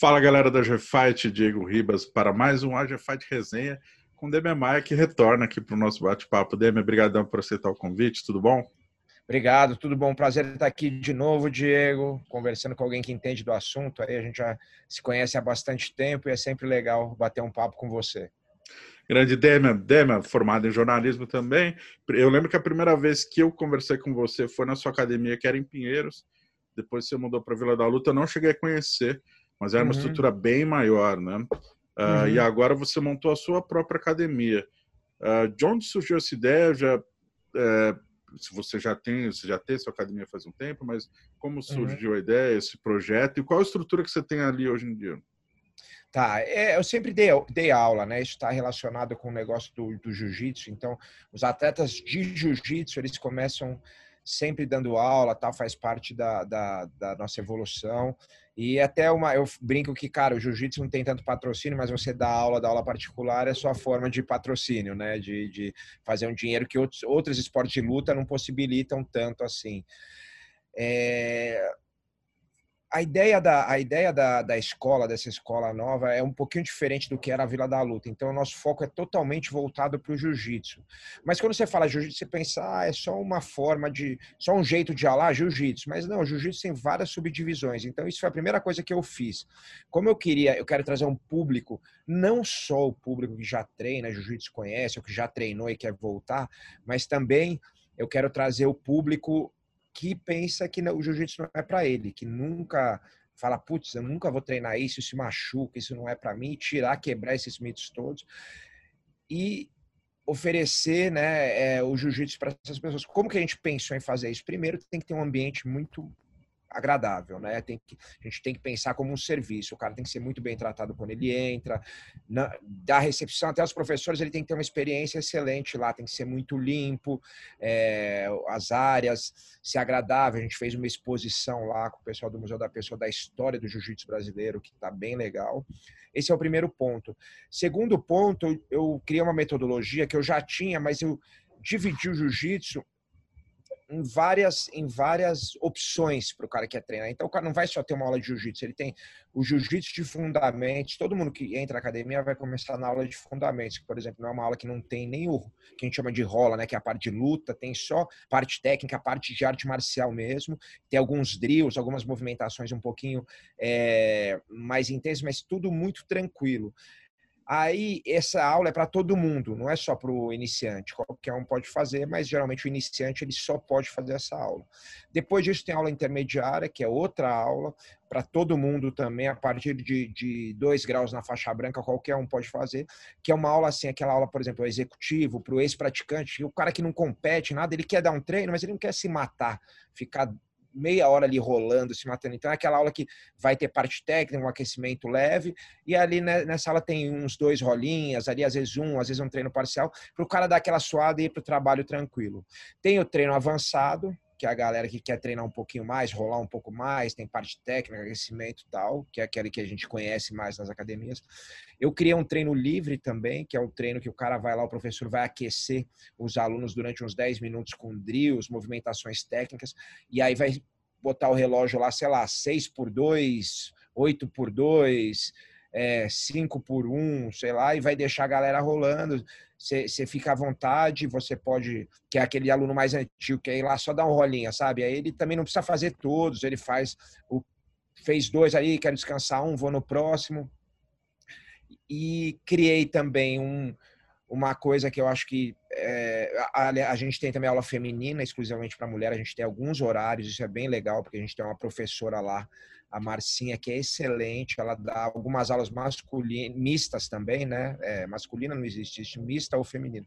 Fala galera da GFight, Diego Ribas, para mais um AGFight Resenha com Demian Maia, que retorna aqui para o nosso bate-papo. Demian, obrigadão por aceitar o convite, tudo bom? Obrigado, tudo bom? Prazer estar aqui de novo, Diego, conversando com alguém que entende do assunto. Aí a gente já se conhece há bastante tempo e é sempre legal bater um papo com você. Grande Demian, Demian, formado em jornalismo também. Eu lembro que a primeira vez que eu conversei com você foi na sua academia, que era em Pinheiros. Depois você mudou para Vila da Luta, eu não cheguei a conhecer mas era uma uhum. estrutura bem maior, né? Uh, uhum. E agora você montou a sua própria academia. Uh, de onde surgiu essa ideia? Já, uh, se você já tem, você já tem sua academia faz um tempo, mas como uhum. surgiu uhum. a ideia, esse projeto e qual a estrutura que você tem ali hoje em dia? Tá, é, eu sempre dei, dei aula, né? Isso está relacionado com o negócio do, do jiu-jitsu. Então, os atletas de jiu-jitsu, eles começam sempre dando aula, tal, faz parte da, da, da nossa evolução. E até uma, eu brinco que, cara, o jiu-jitsu não tem tanto patrocínio, mas você dá aula, dá aula particular é sua forma de patrocínio, né? De, de fazer um dinheiro que outros, outros esportes de luta não possibilitam tanto assim. É, a ideia, da, a ideia da, da escola, dessa escola nova, é um pouquinho diferente do que era a Vila da Luta. Então, o nosso foco é totalmente voltado para o jiu-jitsu. Mas quando você fala jiu-jitsu, você pensa, ah, é só uma forma de. só um jeito de alar jiu-jitsu. Mas não, jiu-jitsu tem várias subdivisões. Então, isso foi a primeira coisa que eu fiz. Como eu queria, eu quero trazer um público, não só o público que já treina, jiu-jitsu conhece, ou que já treinou e quer voltar, mas também eu quero trazer o público que pensa que o jiu-jitsu não é para ele, que nunca fala, putz, eu nunca vou treinar isso, isso machuca, isso não é para mim, tirar, quebrar esses mitos todos e oferecer né, é, o jiu-jitsu para essas pessoas. Como que a gente pensou em fazer isso? Primeiro, tem que ter um ambiente muito agradável, né? Tem que, a gente tem que pensar como um serviço. O cara tem que ser muito bem tratado quando ele entra. Na, da recepção até os professores, ele tem que ter uma experiência excelente lá. Tem que ser muito limpo, é, as áreas, ser agradável. A gente fez uma exposição lá com o pessoal do Museu da Pessoa da história do Jiu-Jitsu brasileiro, que está bem legal. Esse é o primeiro ponto. Segundo ponto, eu criei uma metodologia que eu já tinha, mas eu dividi o jiu-jitsu em várias, em várias opções para o cara que quer treinar. Então, o cara não vai só ter uma aula de jiu-jitsu, ele tem o jiu-jitsu de fundamentos. Todo mundo que entra na academia vai começar na aula de fundamentos, que, por exemplo, não é uma aula que não tem nem o que a gente chama de rola, né, que é a parte de luta, tem só parte técnica, a parte de arte marcial mesmo. Tem alguns drills, algumas movimentações um pouquinho é, mais intensas, mas tudo muito tranquilo. Aí essa aula é para todo mundo, não é só para o iniciante. Qualquer um pode fazer, mas geralmente o iniciante ele só pode fazer essa aula. Depois disso tem aula intermediária, que é outra aula para todo mundo também, a partir de, de dois graus na faixa branca, qualquer um pode fazer, que é uma aula assim, aquela aula, por exemplo, executivo, para o ex-praticante, o cara que não compete, nada, ele quer dar um treino, mas ele não quer se matar, ficar meia hora ali rolando, se matando. Então é aquela aula que vai ter parte técnica, um aquecimento leve, e ali né, nessa aula tem uns dois rolinhas, ali às vezes um, às vezes um treino parcial, para o cara dar aquela suada e ir para o trabalho tranquilo. Tem o treino avançado, que a galera que quer treinar um pouquinho mais, rolar um pouco mais, tem parte técnica, aquecimento e tal, que é aquele que a gente conhece mais nas academias. Eu criei um treino livre também, que é o treino que o cara vai lá, o professor vai aquecer os alunos durante uns 10 minutos com drills, movimentações técnicas, e aí vai botar o relógio lá, sei lá, 6 por 2, 8 por 2, é, 5 por 1, sei lá, e vai deixar a galera rolando você fica à vontade, você pode, que é aquele aluno mais antigo, que aí lá só dá um rolinha, sabe? Aí ele também não precisa fazer todos, ele faz o fez dois aí, quero descansar um, vou no próximo. E criei também um, uma coisa que eu acho que é, a, a, gente tem também aula feminina exclusivamente para mulher, a gente tem alguns horários, isso é bem legal, porque a gente tem uma professora lá a Marcinha, que é excelente, ela dá algumas aulas masculinas, mistas também, né? É, masculina não existe, existe mista ou feminino.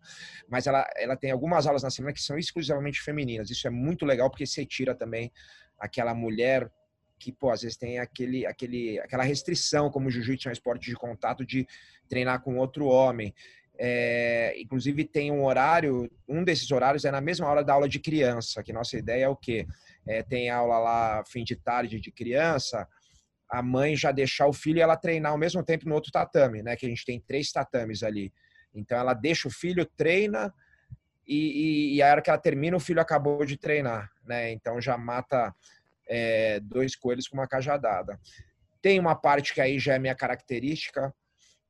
Mas ela, ela tem algumas aulas na semana que são exclusivamente femininas. Isso é muito legal porque você tira também aquela mulher que, pô, às vezes tem aquele, aquele, aquela restrição, como o jiu-jitsu é um esporte de contato, de treinar com outro homem. É, inclusive tem um horário, um desses horários é na mesma hora da aula de criança, que nossa ideia é o quê? É, tem aula lá fim de tarde de criança, a mãe já deixar o filho e ela treinar ao mesmo tempo no outro tatame, né? Que a gente tem três tatames ali. Então ela deixa o filho, treina e, e, e a hora que ela termina, o filho acabou de treinar, né? Então já mata é, dois coelhos com uma cajadada. Tem uma parte que aí já é minha característica,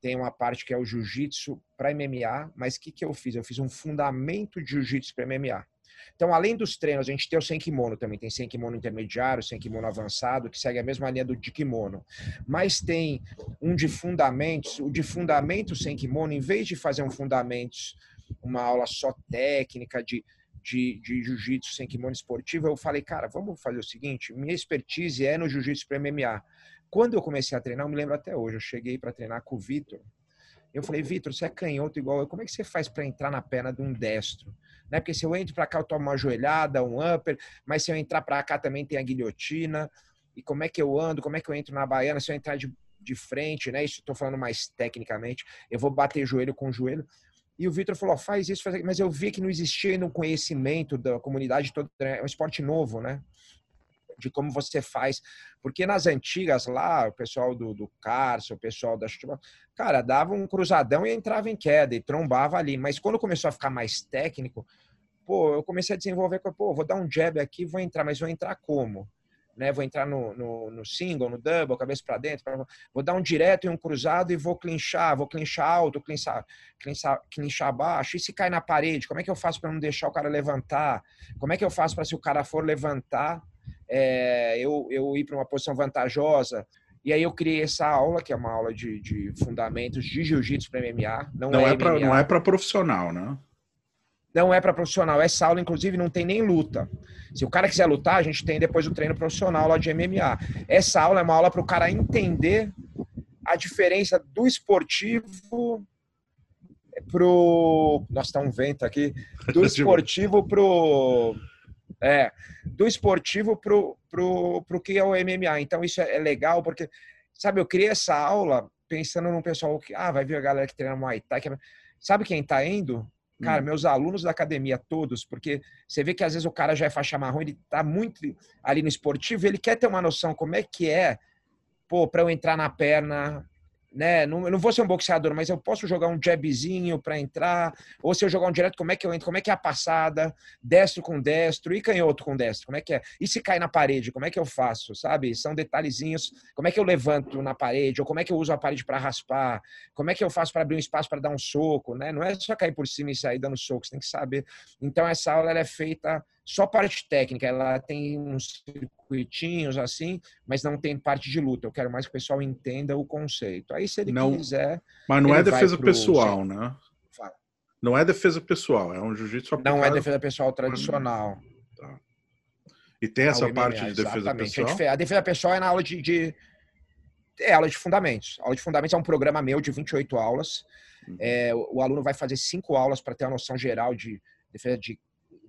tem uma parte que é o jiu-jitsu para MMA, mas o que, que eu fiz? Eu fiz um fundamento de jiu-jitsu para MMA. Então, além dos treinos, a gente tem o sem kimono também. Tem sem kimono intermediário, sem kimono avançado, que segue a mesma linha do de kimono. Mas tem um de fundamentos. O de fundamentos sem kimono, em vez de fazer um fundamentos, uma aula só técnica de, de, de jiu-jitsu sem kimono esportivo, eu falei, cara, vamos fazer o seguinte: minha expertise é no jiu-jitsu para MMA. Quando eu comecei a treinar, eu me lembro até hoje, eu cheguei para treinar com o Vitor. Eu falei, Vitor, você é canhoto igual eu, como é que você faz para entrar na perna de um destro? Né? Porque se eu entro para cá, eu tomo uma joelhada, um upper, mas se eu entrar para cá também tem a guilhotina. E como é que eu ando? Como é que eu entro na baiana? Se eu entrar de, de frente, né? Isso estou falando mais tecnicamente, eu vou bater joelho com joelho. E o Vitor falou: faz isso, faz aquilo. Mas eu vi que não existia ainda um conhecimento da comunidade toda. É um esporte novo, né? De como você faz. Porque nas antigas lá, o pessoal do, do o pessoal da cara, dava um cruzadão e entrava em queda e trombava ali. Mas quando começou a ficar mais técnico, pô, eu comecei a desenvolver, pô, vou dar um jab aqui, vou entrar, mas vou entrar como? Né, vou entrar no, no, no single, no double, cabeça para dentro, pra, vou dar um direto e um cruzado e vou clinchar, vou clinchar alto, clinchar, clinchar, clinchar baixo. E se cai na parede, como é que eu faço para não deixar o cara levantar? Como é que eu faço para se o cara for levantar, é, eu, eu ir para uma posição vantajosa. E aí eu criei essa aula, que é uma aula de, de fundamentos de jiu-jitsu para MMA. Não, não é, é para não é para profissional, né? Não é para profissional. Essa aula, inclusive, não tem nem luta. Se o cara quiser lutar, a gente tem depois o treino profissional lá de MMA. Essa aula é uma aula para o cara entender a diferença do esportivo pro. Nossa, tá um vento aqui. Do esportivo pro é, do esportivo pro, pro, pro que é o MMA. Então isso é, é legal porque, sabe, eu criei essa aula pensando no pessoal que, ah, vai vir a galera que treina Muay Thai. Que... É, sabe quem tá indo? Cara, hum. meus alunos da academia todos, porque você vê que às vezes o cara já é faixa marrom, ele tá muito ali no esportivo, ele quer ter uma noção como é que é, pô, para eu entrar na perna, né? Não, eu não vou ser um boxeador, mas eu posso jogar um jabzinho para entrar, ou se eu jogar um direto, como é que eu entro? Como é que é a passada? Destro com destro e canhoto com destro, como é que é? E se cai na parede, como é que eu faço? Sabe? São detalhezinhos. Como é que eu levanto na parede? Ou como é que eu uso a parede para raspar? Como é que eu faço para abrir um espaço para dar um soco, né? Não é só cair por cima e sair dando soco, você tem que saber. Então essa aula é feita só parte técnica, ela tem uns circuitinhos assim, mas não tem parte de luta. Eu quero mais que o pessoal entenda o conceito. Aí, se ele não, quiser. Mas não é defesa pessoal, né? Fala. Não é defesa pessoal, é um jiu-jitsu Não é defesa pessoal tradicional. Tá. E tem essa MMA, parte de defesa exatamente. pessoal? A defesa pessoal é na aula de, de, É aula de fundamentos. A aula de fundamentos é um programa meu de 28 aulas. Uhum. É, o, aluno vai fazer cinco aulas para ter uma noção geral de defesa de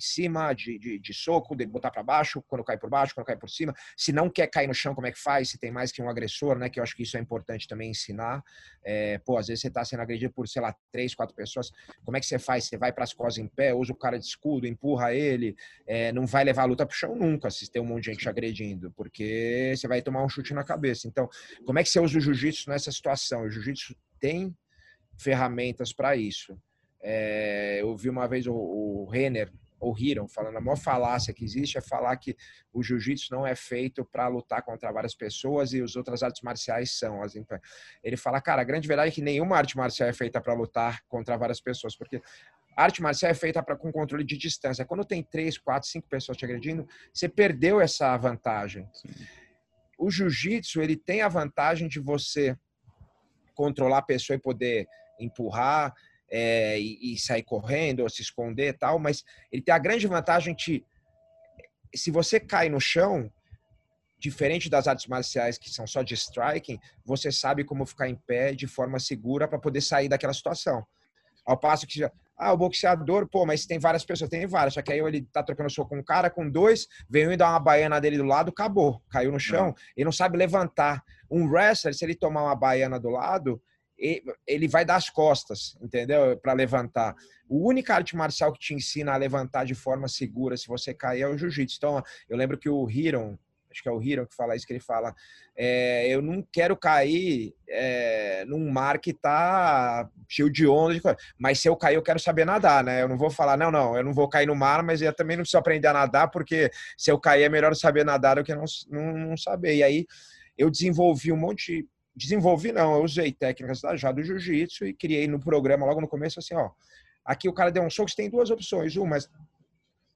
cima, de, de, de soco, de botar para baixo, quando cai por baixo, quando cai por cima. Se não quer cair no chão, como é que faz? Se tem mais que um agressor, né? Que eu acho que isso é importante também ensinar. É, pô, às vezes você está sendo agredido por, sei lá, três, quatro pessoas. Como é que você faz? Você vai para as costas em pé, usa o cara de escudo, empurra ele, é, não vai levar a luta pro chão nunca se tem um monte de gente agredindo, porque você vai tomar um chute na cabeça. Então, como é que você usa o jiu-jitsu nessa situação? O jiu-jitsu tem ferramentas para isso. É, eu vi uma vez o, o Renner, ou riram, falando a maior falácia que existe é falar que o jiu-jitsu não é feito para lutar contra várias pessoas e as outras artes marciais são. Ele fala, cara, a grande verdade é que nenhuma arte marcial é feita para lutar contra várias pessoas, porque a arte marcial é feita para com controle de distância. Quando tem três, quatro, cinco pessoas te agredindo, você perdeu essa vantagem. Sim. O jiu-jitsu ele tem a vantagem de você controlar a pessoa e poder empurrar, é, e, e, sair correndo ou se esconder e tal, mas ele tem a grande vantagem de, se você cai no chão, diferente das artes marciais que são só de striking, você sabe como ficar em pé de forma segura para poder sair daquela situação. Ao passo que ah, o boxeador, pô, mas tem várias pessoas, tem várias. Só que aí ele tá trocando soco com um cara, com dois, veio e dá uma baiana dele do lado, acabou. Caiu no chão, não. ele não sabe levantar. Um wrestler, se ele tomar uma baiana do lado, ele vai dar as costas, entendeu? Para levantar. O única arte marcial que te ensina a levantar de forma segura se você cair é o jiu-jitsu. Então, eu lembro que o Hiron, acho que é o Hiron que fala isso, que ele fala, é, eu não quero cair é, num mar que tá cheio de ondas, mas se eu cair eu quero saber nadar, né? Eu não vou falar, não, não, eu não vou cair no mar, mas eu também não preciso aprender a nadar, porque se eu cair é melhor saber nadar do que não, não, não saber. E aí eu desenvolvi um monte desenvolvi não, eu usei técnicas da, já do jiu-jitsu e criei no programa logo no começo assim, ó, aqui o cara deu um soco, você tem duas opções, uma,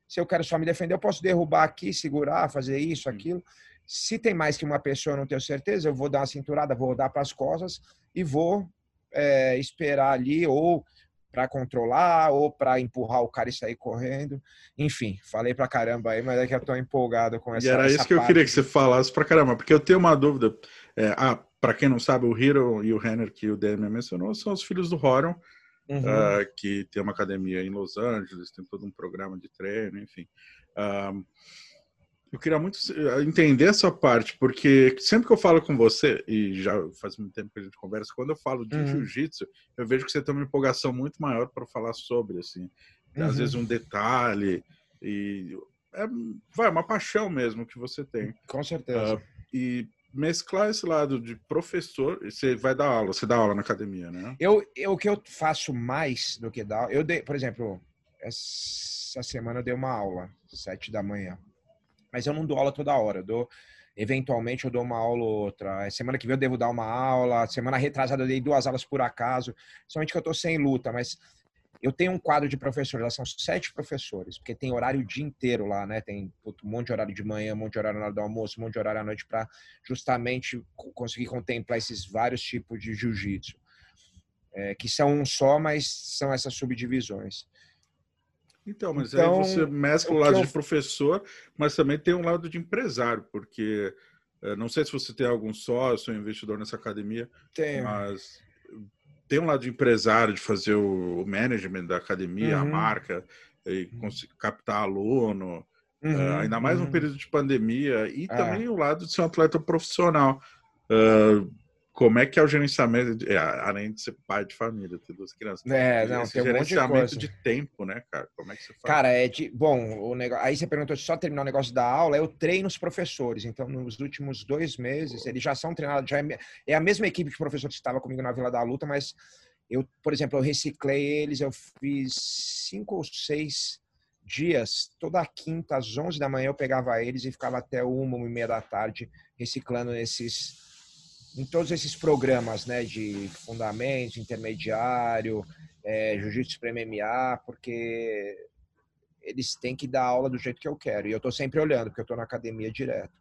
se eu quero só me defender, eu posso derrubar aqui, segurar, fazer isso, aquilo. Se tem mais que uma pessoa, eu não tenho certeza, eu vou dar uma cinturada, vou dar para as costas e vou é, esperar ali ou para controlar ou para empurrar o cara e sair correndo. Enfim, falei para caramba aí, mas é que eu tô empolgado com essa E era essa isso que eu queria que você falasse para caramba, porque eu tenho uma dúvida. É, ah, para quem não sabe, o Hiro e o Renner, que o DM mencionou, são os filhos do Horon, uhum. uh, que tem uma academia em Los Angeles, tem todo um programa de treino, enfim. Uh, eu queria muito entender essa parte, porque sempre que eu falo com você, e já faz muito tempo que a gente conversa, quando eu falo de uhum. jiu-jitsu, eu vejo que você tem uma empolgação muito maior para falar sobre, assim. Uhum. Às vezes um detalhe, e é vai, uma paixão mesmo que você tem. Com certeza. Uh, e mesclar esse lado de professor, você vai dar aula, você dá aula na academia, né? Eu, eu o que eu faço mais do que dar, eu dei, por exemplo, essa semana eu dei uma aula, sete da manhã, mas eu não dou aula toda hora, eu dou eventualmente eu dou uma aula ou outra. Semana que vem eu devo dar uma aula. Semana retrasada eu dei duas aulas por acaso. Somente que eu estou sem luta, mas eu tenho um quadro de professores, lá são sete professores, porque tem horário o dia inteiro lá, né? Tem um monte de horário de manhã, um monte de horário na hora do almoço, um monte de horário à noite para justamente conseguir contemplar esses vários tipos de jiu-jitsu. É, que são um só, mas são essas subdivisões. Então, mas então, aí você mescla o lado eu... de professor, mas também tem um lado de empresário, porque é, não sei se você tem algum sócio investidor nessa academia, Tenho. mas tem um lado de empresário, de fazer o management da academia, uhum. a marca, e uhum. captar aluno, uhum. uh, ainda mais uhum. no período de pandemia, e é. também o lado de ser um atleta profissional. Uh, como é que é o gerenciamento, é, além de ser pai de família, ter duas crianças. É, não, Esse tem um gerenciamento de, de, tempo, né, cara? Como é que você faz? Cara, é de. Bom, o negócio, aí você perguntou só terminar o negócio da aula, eu treino os professores. Então, nos últimos dois meses, Pô. eles já são treinados, já é, é, a mesma equipe de professores que estava comigo na Vila da Luta, mas eu, por exemplo, eu reciclei eles, eu fiz cinco ou seis dias, toda quinta, às 11 da manhã, eu pegava eles e ficava até uma, uma e meia da tarde reciclando esses em todos esses programas, né, de fundamentos, intermediário, é, jiu-jitsu para MMA, porque eles têm que dar aula do jeito que eu quero. E eu estou sempre olhando, porque eu estou na academia direto.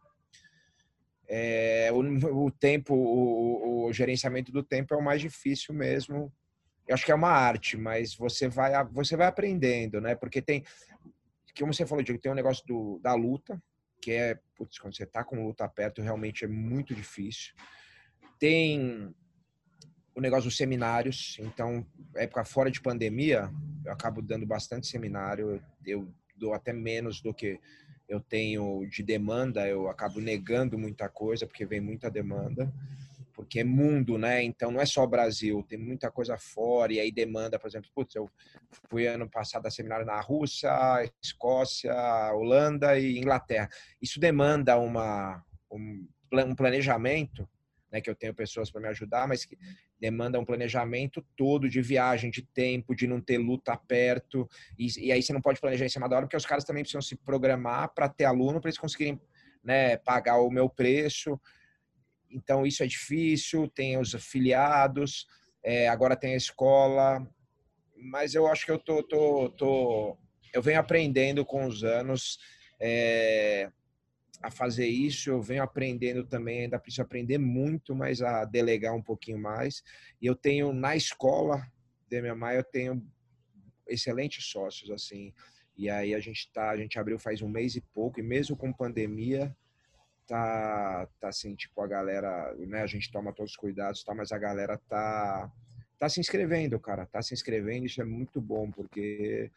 É, o, o, tempo, o, o, gerenciamento do tempo é o mais difícil mesmo. Eu acho que é uma arte, mas você vai, você vai aprendendo, né? Porque tem, como você falou, Diego, tem um negócio do, da luta, que é, putz, quando você tá com luta perto, realmente é muito difícil. Tem o negócio dos seminários, então, época fora de pandemia, eu acabo dando bastante seminário, eu dou até menos do que eu tenho de demanda, eu acabo negando muita coisa porque vem muita demanda, porque é mundo, né? Então não é só Brasil, tem muita coisa fora e aí demanda, por exemplo, putz, eu fui ano passado a seminário na Rússia, Escócia, Holanda e Inglaterra. Isso demanda uma um, um planejamento, né? Que eu tenho pessoas para me ajudar, mas que demanda um planejamento todo de viagem, de tempo, de não ter luta perto. E, e aí você não pode planejar em cima da hora, porque os caras também precisam se programar para ter aluno, para eles conseguirem né, pagar o meu preço. Então, isso é difícil. Tem os afiliados, é, agora tem a escola. Mas eu acho que eu tô, tô, tô eu venho aprendendo com os anos. É, a fazer isso, eu venho aprendendo também, ainda preciso aprender muito, mas a delegar um pouquinho mais. E eu tenho na escola de minha mãe, eu tenho excelentes sócios assim. E aí a gente tá, a gente abriu faz um mês e pouco e mesmo com pandemia tá tá assim, tipo a galera, né, a gente toma todos os cuidados, tá, mas a galera tá tá se inscrevendo, cara, tá se inscrevendo, isso é muito bom porque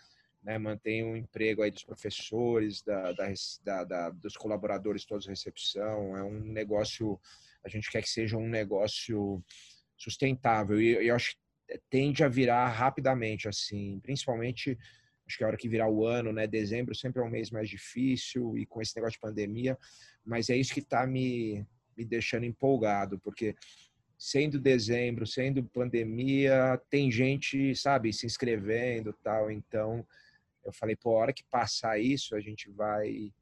né, mantém um emprego aí dos professores, da, da, da, dos colaboradores todos recepção. É um negócio, a gente quer que seja um negócio sustentável e eu acho que tende a virar rapidamente, assim, principalmente acho que a hora que virar o ano, né, dezembro sempre é um mês mais difícil e com esse negócio de pandemia, mas é isso que está me, me deixando empolgado, porque sendo dezembro, sendo pandemia, tem gente, sabe, se inscrevendo tal, então eu falei, pô, a hora que passar isso, a gente vai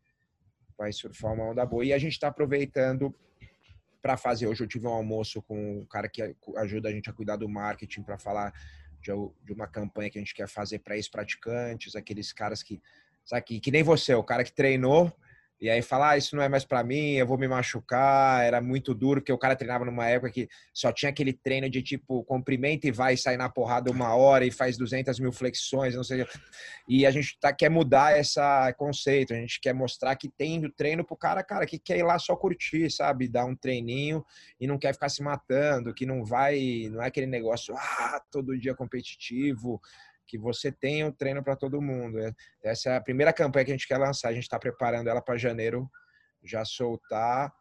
vai surfar uma onda boa. E a gente está aproveitando para fazer. Hoje eu tive um almoço com um cara que ajuda a gente a cuidar do marketing para falar de, de, uma campanha que a gente quer fazer para ex-praticantes, aqueles caras que, sabe, que, que nem você, o cara que treinou e aí fala, ah, isso não é mais para mim, eu vou me machucar. Era muito duro, porque o cara treinava numa época que só tinha aquele treino de tipo, comprimenta e vai sair na porrada uma hora e faz 200 mil flexões, não sei. E a gente tá, quer mudar esse conceito, a gente quer mostrar que tem o treino pro cara, cara, que quer ir lá só curtir, sabe? Dar um treininho e não quer ficar se matando, que não vai, não é aquele negócio, ah, todo dia competitivo que você tenha um treino para todo mundo. É, essa é a primeira campanha que a gente quer lançar. A gente está preparando ela para janeiro já soltar.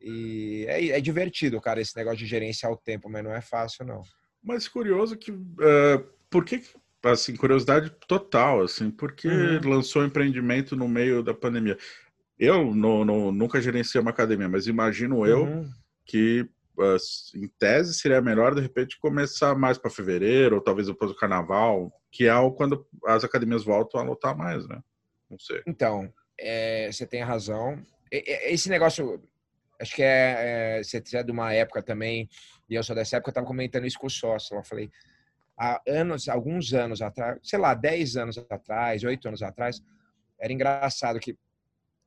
E é, é, divertido, cara, esse negócio de gerenciar o tempo, mas não é fácil, não. Mas curioso que. Uh, por que. Assim, curiosidade total, assim, porque uhum. lançou empreendimento no meio da pandemia. Eu nunca gerenciei uma academia, mas imagino eu uhum. que em tese, seria melhor, de repente, começar mais para fevereiro, ou talvez depois do carnaval, que é quando as academias voltam a lotar mais, né? Não sei. Então, é, você tem razão. Esse negócio, acho que é, é, você é de uma época também, e eu sou dessa época, eu estava comentando isso com o sócio. Eu falei, há anos, alguns anos atrás, sei lá, 10 anos atrás, 8 anos atrás, era engraçado que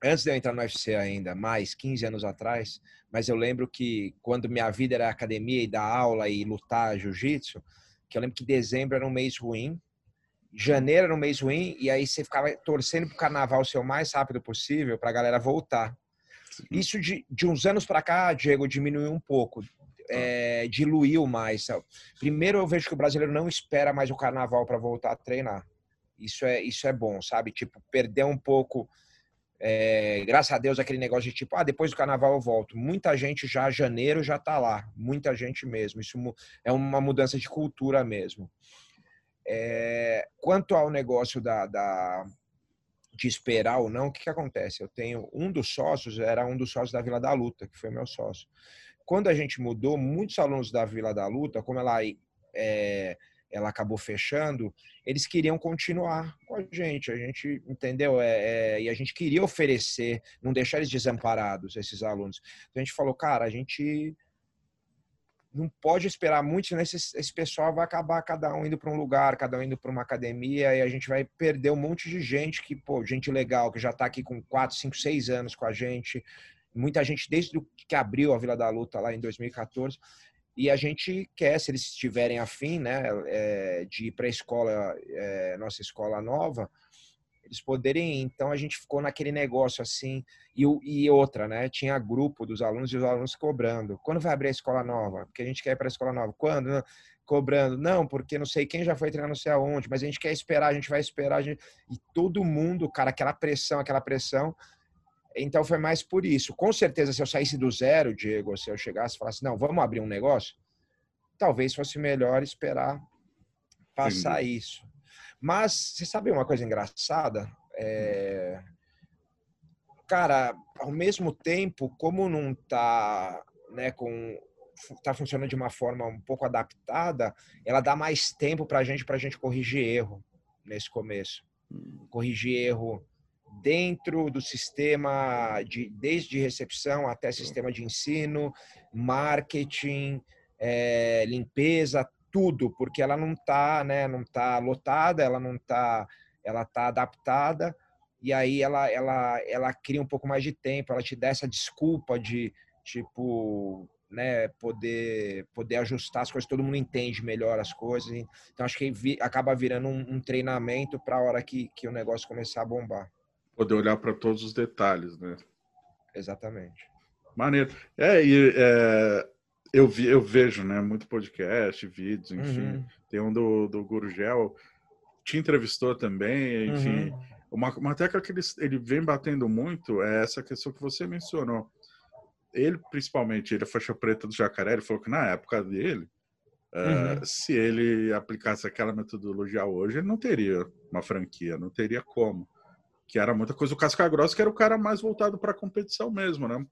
antes de eu entrar no UFC ainda, mais 15 anos atrás, mas eu lembro que quando minha vida era academia e dar aula e lutar jiu-jitsu, que eu lembro que dezembro era um mês ruim, janeiro era um mês ruim, e aí você ficava torcendo para o carnaval ser o mais rápido possível para a galera voltar. Isso de, de uns anos para cá, Diego, diminuiu um pouco, é, diluiu mais. Primeiro, eu vejo que o brasileiro não espera mais o carnaval para voltar a treinar. Isso é, isso é bom, sabe? Tipo, perder um pouco é, graças a Deus, aquele negócio de tipo, ah, depois do carnaval eu volto. Muita gente já, janeiro, já tá lá. Muita gente mesmo. Isso é uma mudança de cultura mesmo. É, quanto ao negócio da, da, de esperar ou não, o que, que acontece? Eu tenho um dos sócios, era um dos sócios da Vila da Luta, que foi meu sócio. Quando a gente mudou, muitos alunos da Vila da Luta, como ela é, ela acabou fechando, eles queriam continuar com a gente. A gente entendeu? É, é, e a gente queria oferecer, não deixar eles desamparados, esses alunos. Então a gente falou, cara, a gente não pode esperar muito, senão esse, esse pessoal vai acabar cada um indo para um lugar, cada um indo para uma academia, e a gente vai perder um monte de gente que, pô, gente legal, que já está aqui com 4, 5, 6 anos com a gente. Muita gente desde que abriu a Vila da Luta lá em 2014 e a gente quer, se eles estiverem afim, né, é, de ir para a escola, é, nossa escola nova, eles poderem. Então a gente ficou naquele negócio assim. E, e outra, né? Tinha grupo dos alunos e os alunos cobrando. Quando vai abrir a escola nova? Porque a gente quer ir para a escola nova. Quando? Cobrando. Não, porque não sei quem já foi treinar não sei aonde, mas a gente quer esperar, a gente vai esperar. Gente... E todo mundo, cara, aquela pressão, aquela pressão. Então foi mais por isso. Com certeza, se eu saísse do zero, Diego, se eu chegasse e falasse, não, vamos abrir um negócio, talvez fosse melhor esperar passar isso. Mas você sabe uma coisa engraçada? É... Cara, ao mesmo tempo, como não tá, né, com tá funcionando de uma forma um pouco adaptada, ela dá mais tempo para a gente, para a gente corrigir erro nesse começo. Hum. Corrigir erro dentro do sistema, de, desde recepção até sistema de ensino, marketing, é, limpeza, tudo, porque ela não está né, não tá lotada, ela não está ela tá adaptada e aí ela, ela, ela cria um pouco mais de tempo, ela te dá essa desculpa de tipo né, poder poder ajustar as coisas, todo mundo entende melhor as coisas. Então acho que vi, acaba virando um, um treinamento para a hora que, que o negócio começar a bombar. Poder olhar para todos os detalhes, né? Exatamente. Maneiro. É, e é, eu, vi, eu vejo, né, muito podcast, vídeos, enfim. Uhum. Tem um do, do Gurgel, te entrevistou também, enfim. Uhum. Uma, uma tecla que ele, ele vem batendo muito é essa questão que você mencionou. Ele, principalmente, ele é faixa preta do jacaré, ele falou que na época dele, uhum. uh, se ele aplicasse aquela metodologia hoje, ele não teria uma franquia, não teria como que era muita coisa. O Casca Grossa, que era o cara mais voltado para a competição mesmo, né?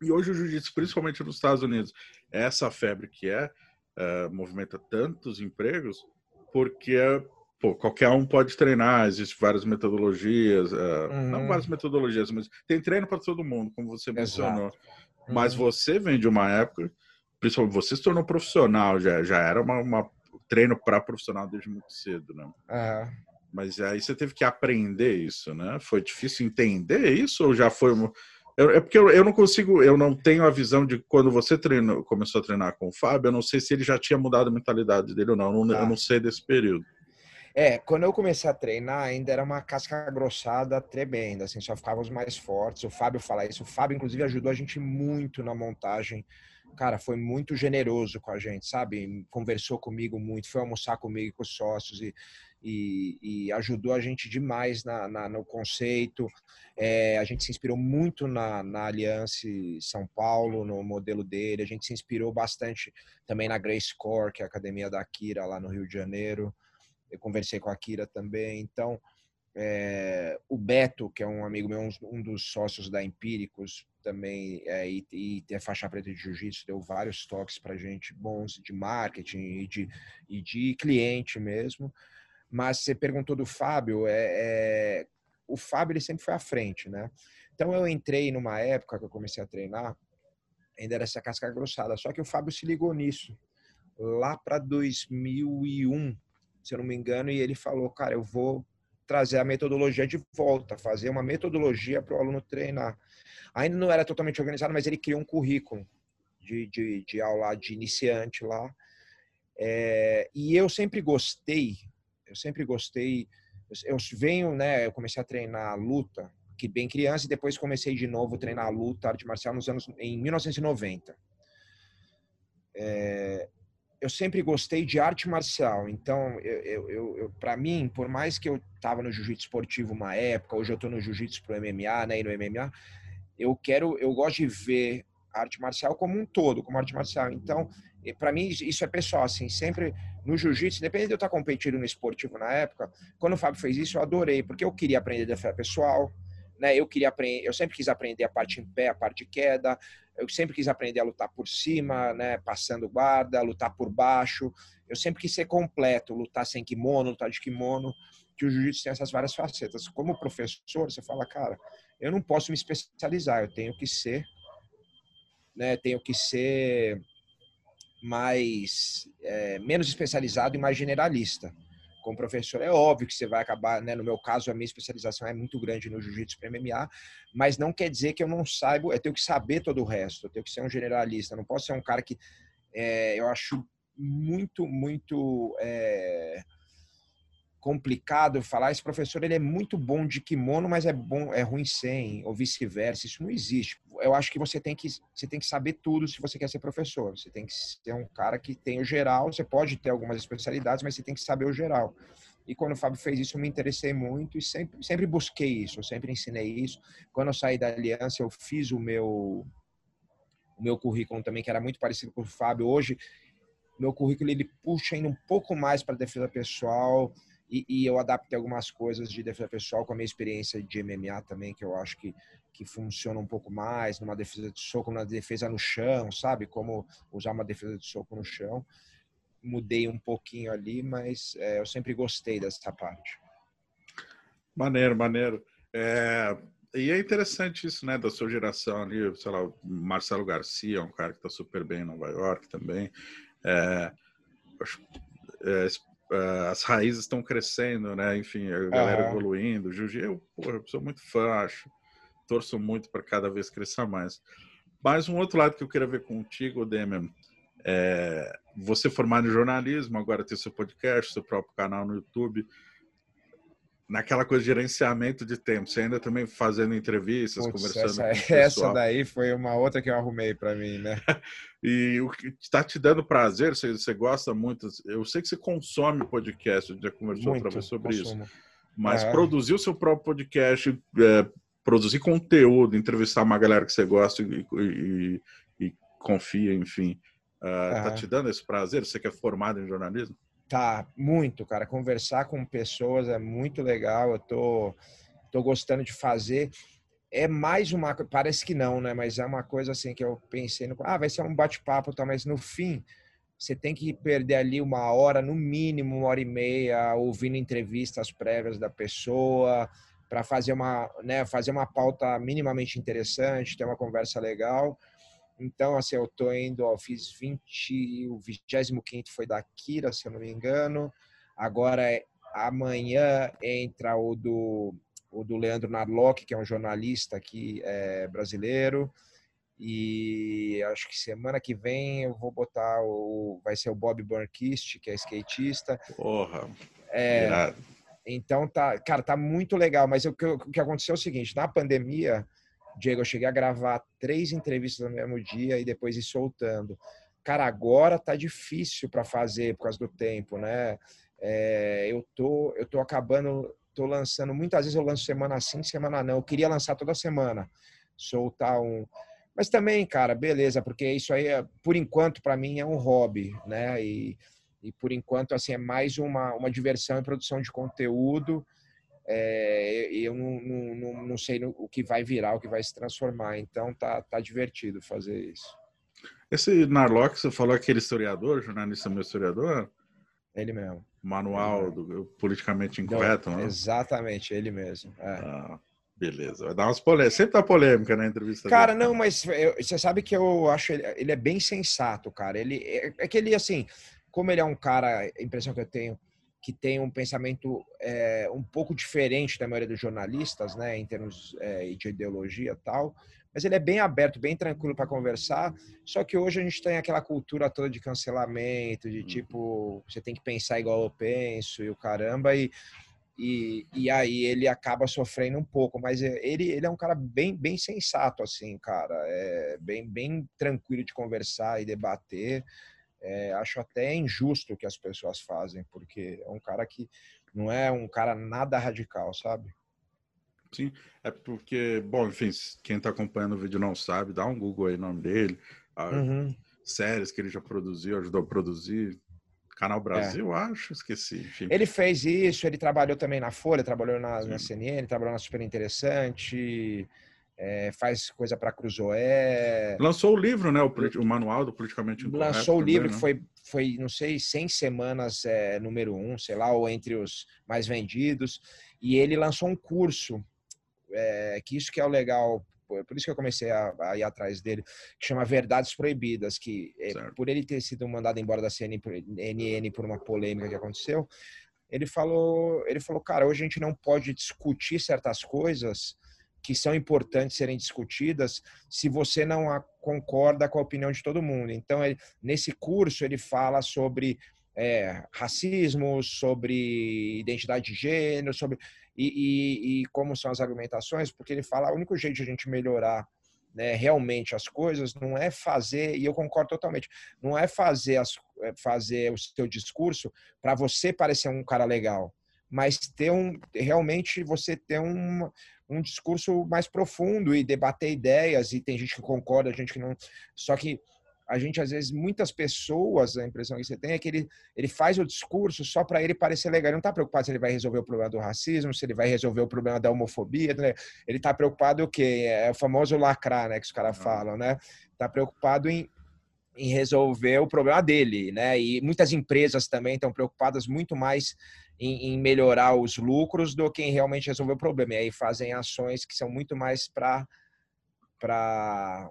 E hoje o jiu-jitsu, principalmente nos Estados Unidos, é essa febre que é, uh, movimenta tantos empregos, porque pô, qualquer um pode treinar, existem várias metodologias, uh, uhum. não várias metodologias, mas tem treino para todo mundo, como você mencionou. Mas uhum. você vem de uma época, principalmente você se tornou profissional, já, já era uma, uma treino para profissional desde muito cedo, né? Uhum. Mas aí você teve que aprender isso, né? Foi difícil entender isso ou já foi uma... É porque eu, eu não consigo, eu não tenho a visão de quando você treinou, começou a treinar com o Fábio, eu não sei se ele já tinha mudado a mentalidade dele ou não, eu não, eu não sei desse período. É, quando eu comecei a treinar, ainda era uma casca grossada tremenda, assim, só ficávamos mais fortes. O Fábio fala isso. O Fábio, inclusive, ajudou a gente muito na montagem. Cara, foi muito generoso com a gente, sabe? Conversou comigo muito, foi almoçar comigo com os sócios e, e, e ajudou a gente demais na, na no conceito. É, a gente se inspirou muito na, na Aliança São Paulo, no modelo dele. A gente se inspirou bastante também na Grace Core, que é a academia da Akira lá no Rio de Janeiro eu conversei com a Kira também. Então, é, o Beto, que é um amigo meu, um, dos sócios da Empíricos, também, é, e, e faixa preta de jiu-jitsu, deu vários toques para gente bons de marketing e de, e de cliente mesmo. Mas você perguntou do Fábio, é, é, o Fábio ele sempre foi à frente, né? Então eu entrei numa época que eu comecei a treinar, ainda era essa casca grossada, só que o Fábio se ligou nisso lá para 2001, se eu não me engano, e ele falou, cara, eu vou trazer a metodologia de volta, fazer uma metodologia para o aluno treinar. Ainda não era totalmente organizado, mas ele criou um currículo de, de, de aula de iniciante lá. É, e eu sempre gostei, eu sempre gostei, eu venho, né, eu comecei a treinar luta, que bem criança, e depois comecei de novo a treinar luta, arte marcial, nos anos, em 1990. É, eu sempre gostei de arte marcial. Então, eu, eu, eu para mim, por mais que eu estava no jiu-jitsu esportivo uma época, hoje eu estou no jiu-jitsu pro MMA, né, e no MMA, eu quero, eu gosto de ver arte marcial como um todo, como arte marcial. Então, para mim isso é pessoal, assim, sempre no jiu-jitsu, depende de eu estar competindo no esportivo na época, quando o Fábio fez isso, eu adorei, porque eu queria aprender defesa pessoal, né? Eu queria aprender, eu sempre quis aprender a parte em pé, a parte de queda, eu sempre quis aprender a lutar por cima, né, passando guarda, lutar por baixo. Eu sempre quis ser completo, lutar sem kimono, lutar de kimono, que o jiu-jitsu tem essas várias facetas. Como professor, você fala, cara, eu não posso me especializar, eu tenho que ser, né, tenho que ser mais é, menos especializado e mais generalista como professor, é óbvio que você vai acabar, né? No meu caso, a minha especialização é muito grande no jiu-jitsu para MMA, mas não quer dizer que eu não saiba, eu tenho que saber todo o resto, eu tenho que ser um generalista, não posso ser um cara que é, eu acho muito, muito é, complicado falar. Esse professor ele é muito bom de kimono, mas é bom, é ruim sem, ou vice-versa. Isso não existe. Eu acho que você tem que você tem que saber tudo se você quer ser professor. Você tem que ser um cara que tem o geral. Você pode ter algumas especialidades, mas você tem que saber o geral. E quando o Fábio fez isso, eu me interessei muito e sempre, sempre busquei isso, eu sempre ensinei isso. Quando eu saí da Aliança, eu fiz o meu o meu currículo também, que era muito parecido com o Fábio. Hoje, meu currículo ele puxa ainda um pouco mais para defesa pessoal, e, e, eu adaptei algumas coisas de defesa pessoal com a minha experiência de MMA também, que eu acho que, que funciona um pouco mais numa defesa de soco, na defesa no chão, sabe? Como usar uma defesa de soco no chão. Mudei um pouquinho ali, mas é, eu sempre gostei dessa parte. Maneiro, maneiro. É, e é interessante isso, né, da sua geração ali, sei lá, o Marcelo Garcia, um cara que está super bem em Nova York também. É, é, uh, as raízes estão crescendo, né? Enfim, a galera uhum. evoluindo. Jiu-jitsu, eu, porra, sou muito fã, acho. Torço muito para cada vez crescer mais. Mas um outro lado que eu queria ver contigo, Demian, é você formado em jornalismo, agora tem seu podcast, seu próprio canal no YouTube naquela coisa de gerenciamento de tempo. Você ainda também fazendo entrevistas, Puts, conversando essa, com o Essa daí foi uma outra que eu arrumei para mim, né? e o que está te dando prazer, você, você, gosta muito. Eu sei que você consome podcast, a gente já conversou outra vez sobre consumo. isso. Mas é. produzir o seu próprio podcast, é, produzir conteúdo, entrevistar uma galera que você gosta e, e, e confia, enfim, uh, tá te dando esse prazer? Você que é formado em jornalismo? Tá, muito, cara. Conversar com pessoas é muito legal. Eu tô, tô gostando de fazer. É mais uma, parece que não, né? Mas é uma coisa assim que eu pensei no, ah, vai ser um bate-papo, tá? Mas no fim, você tem que perder ali uma hora, no mínimo uma hora e meia, ouvindo entrevistas prévias da pessoa, para fazer uma, né, fazer uma pauta minimamente interessante, ter uma conversa legal. Então, assim, eu tô indo, ó, fiz 20, o 25 foi da Kira, se eu não me engano. Agora, amanhã entra o do, o do Leandro Narlock, que é um jornalista aqui é, brasileiro. E acho que semana que vem eu vou botar o. Vai ser o Bob Burnquist, que é skatista. Porra. É, então tá, cara, tá muito legal. Mas o que, o que aconteceu é o seguinte: na pandemia, Diego, eu cheguei a gravar três entrevistas no mesmo dia e depois ir soltando. Cara, agora tá difícil para fazer por causa do tempo, né? É, eu tô, eu tô acabando, tô lançando. Muitas vezes eu lanço semana sim, semana não. Eu queria lançar toda semana, soltar um. Mas também, cara, beleza, porque isso aí, é, por enquanto, para mim é um hobby, né? E, e por enquanto, assim, é mais uma, uma diversão e produção de conteúdo é, eu não, não, não sei o que vai virar, o que vai se transformar. Então tá, tá divertido fazer isso. Esse Narlock, você falou aquele historiador, jornalista meu historiador? Ele mesmo. Manual ele mesmo. do politicamente incorreto, né? Exatamente, ele mesmo. É. Ah, beleza. Vai dar umas polêmicas. Sempre dá polêmica na entrevista. Cara, dele. não, mas eu, você sabe que eu acho ele, ele é bem sensato, cara. Ele é, é que ele assim, como ele é um cara, a impressão que eu tenho que tem um pensamento é, um pouco diferente da maioria dos jornalistas, né, em termos é, de ideologia e tal, mas ele é bem aberto, bem tranquilo para conversar. Só que hoje a gente tem aquela cultura toda de cancelamento, de uhum. tipo, você tem que pensar igual eu penso e o caramba, e, e, e aí ele acaba sofrendo um pouco, mas ele, ele é um cara bem, bem sensato, assim, cara, é bem, bem tranquilo de conversar e debater é, acho até injusto o que as pessoas fazem, porque é um cara que não é um cara nada radical, sabe? Sim, é porque, bom, enfim, quem está acompanhando o vídeo não sabe, dá um Google aí o nome dele, uhum. séries que ele já produziu, ajudou a produzir. Canal é. Brasil, é. acho, esqueci. Enfim. Ele fez isso, ele trabalhou também na Folha, trabalhou na, na CNN, trabalhou na Super Interessante é, faz coisa para Cruzoé. Lançou o livro, né? O, o manual do politicamente incorreto. Lançou o livro né? que foi, foi, não sei, 100 semanas é, número um, sei lá, ou entre os mais vendidos. E ele lançou um curso, é, que isso que é o legal, por isso que eu comecei a, a, ir atrás dele, que chama Verdades Proibidas, que é, por ele ter sido mandado embora da CNN por uma polêmica que aconteceu, ele falou, ele falou, cara, hoje a gente não pode discutir certas coisas que são importantes serem discutidas se você não concorda com a opinião de todo mundo. Então, ele, nesse curso, ele fala sobre é, racismo, sobre identidade de gênero, sobre e, e, e, como são as argumentações, porque ele fala o único jeito de a gente melhorar né, realmente as coisas não é fazer, e eu concordo totalmente, não é fazer, as, é fazer o seu discurso para você parecer um cara legal, mas ter um realmente você ter um, um discurso mais profundo e debater ideias, e tem gente que concorda, gente que não. Só que a gente, às vezes, muitas pessoas, a impressão que você tem é que ele, ele faz o discurso só para ele parecer legal. Ele não está preocupado se ele vai resolver o problema do racismo, se ele vai resolver o problema da homofobia. Né? Ele está preocupado o quê? É o famoso lacrar, né? Que os caras falam, né? Está preocupado em, em resolver o problema dele, né? E muitas empresas também estão preocupadas muito mais em, em, melhorar os lucros do que em realmente resolver o problema. E aí fazem ações que são muito mais para para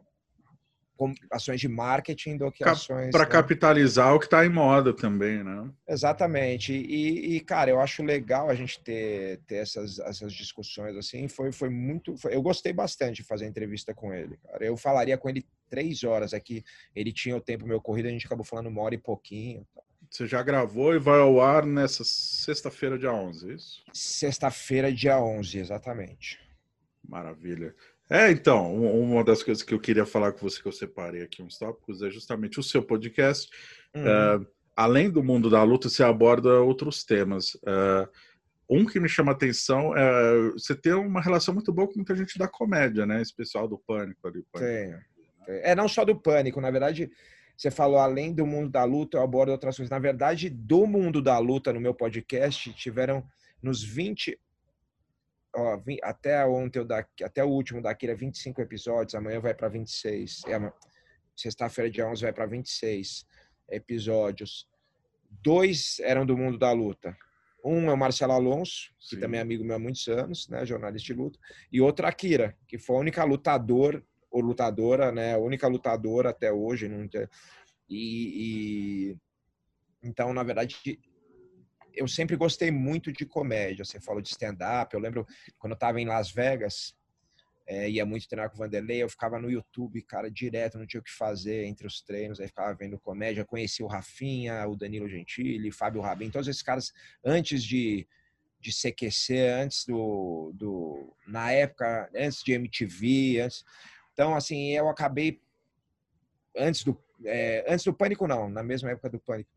ações de marketing do que ações para né? capitalizar o que está em moda também, né? Exatamente. E, e, cara, eu acho legal a gente ter, ter essas, essas discussões assim. Foi, foi muito. Foi, eu gostei bastante de fazer entrevista com ele. Cara. Eu falaria com ele três horas aqui. Ele tinha o tempo meu corrido, a gente acabou falando uma hora e pouquinho. Você já gravou e vai ao ar nessa sexta-feira, dia 11, é isso? Sexta-feira, dia 11, exatamente. Maravilha. É, então, uma das coisas que eu queria falar com você, que eu separei aqui uns tópicos, é justamente o seu podcast. Uhum. Uh, além do mundo da luta, você aborda outros temas. Uh, um que me chama a atenção é você ter uma relação muito boa com muita gente da comédia, né? Especial do Pânico ali. Pânico. É, não só do Pânico, na verdade, você falou além do mundo da luta, eu abordo outras coisas. Na verdade, do mundo da luta no meu podcast, tiveram nos 20 ó, 20, até ontem daqui, até o último daqui era 25 episódios, amanhã vai para 26. É, sexta-feira dia 11 vai para 26 episódios. Dois eram do mundo da luta. Um é o Marcelo Alonso, que Sim. também é amigo meu há muitos anos, né, jornalista de luta, e outro Akira, que foi a única lutador ou lutadora, né? A única lutadora até hoje. Não e, e então, na verdade, eu sempre gostei muito de comédia. Você falou de stand-up. Eu lembro quando eu estava em Las Vegas, é, ia muito treinar com o Vanderlei, eu ficava no YouTube, cara, direto, não tinha o que fazer entre os treinos, aí ficava vendo comédia. Conheci o Rafinha, o Danilo Gentili, Fábio Rabin, todos esses caras antes de, de CQC, antes do, do. Na época, antes de MTV, antes. Então, assim, eu acabei. Antes do, é, antes do Pânico, não, na mesma época do Pânico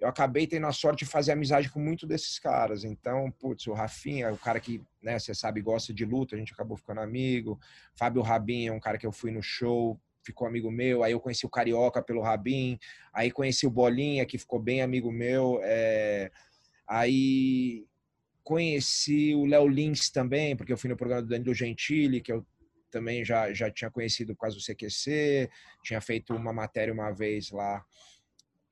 eu acabei tendo a sorte de fazer amizade com muito desses caras. Então, putz, o Rafinha, o cara que, né, você sabe, gosta de luta, a gente acabou ficando amigo. Fábio Rabin é um cara que eu fui no show, ficou amigo meu. Aí eu conheci o Carioca pelo Rabin. Aí conheci o Bolinha, que ficou bem amigo meu. É... Aí conheci o Léo Lins também, porque eu fui no programa do Danilo Gentili, que eu também já, já tinha conhecido por causa do CQC. Tinha feito uma matéria uma vez lá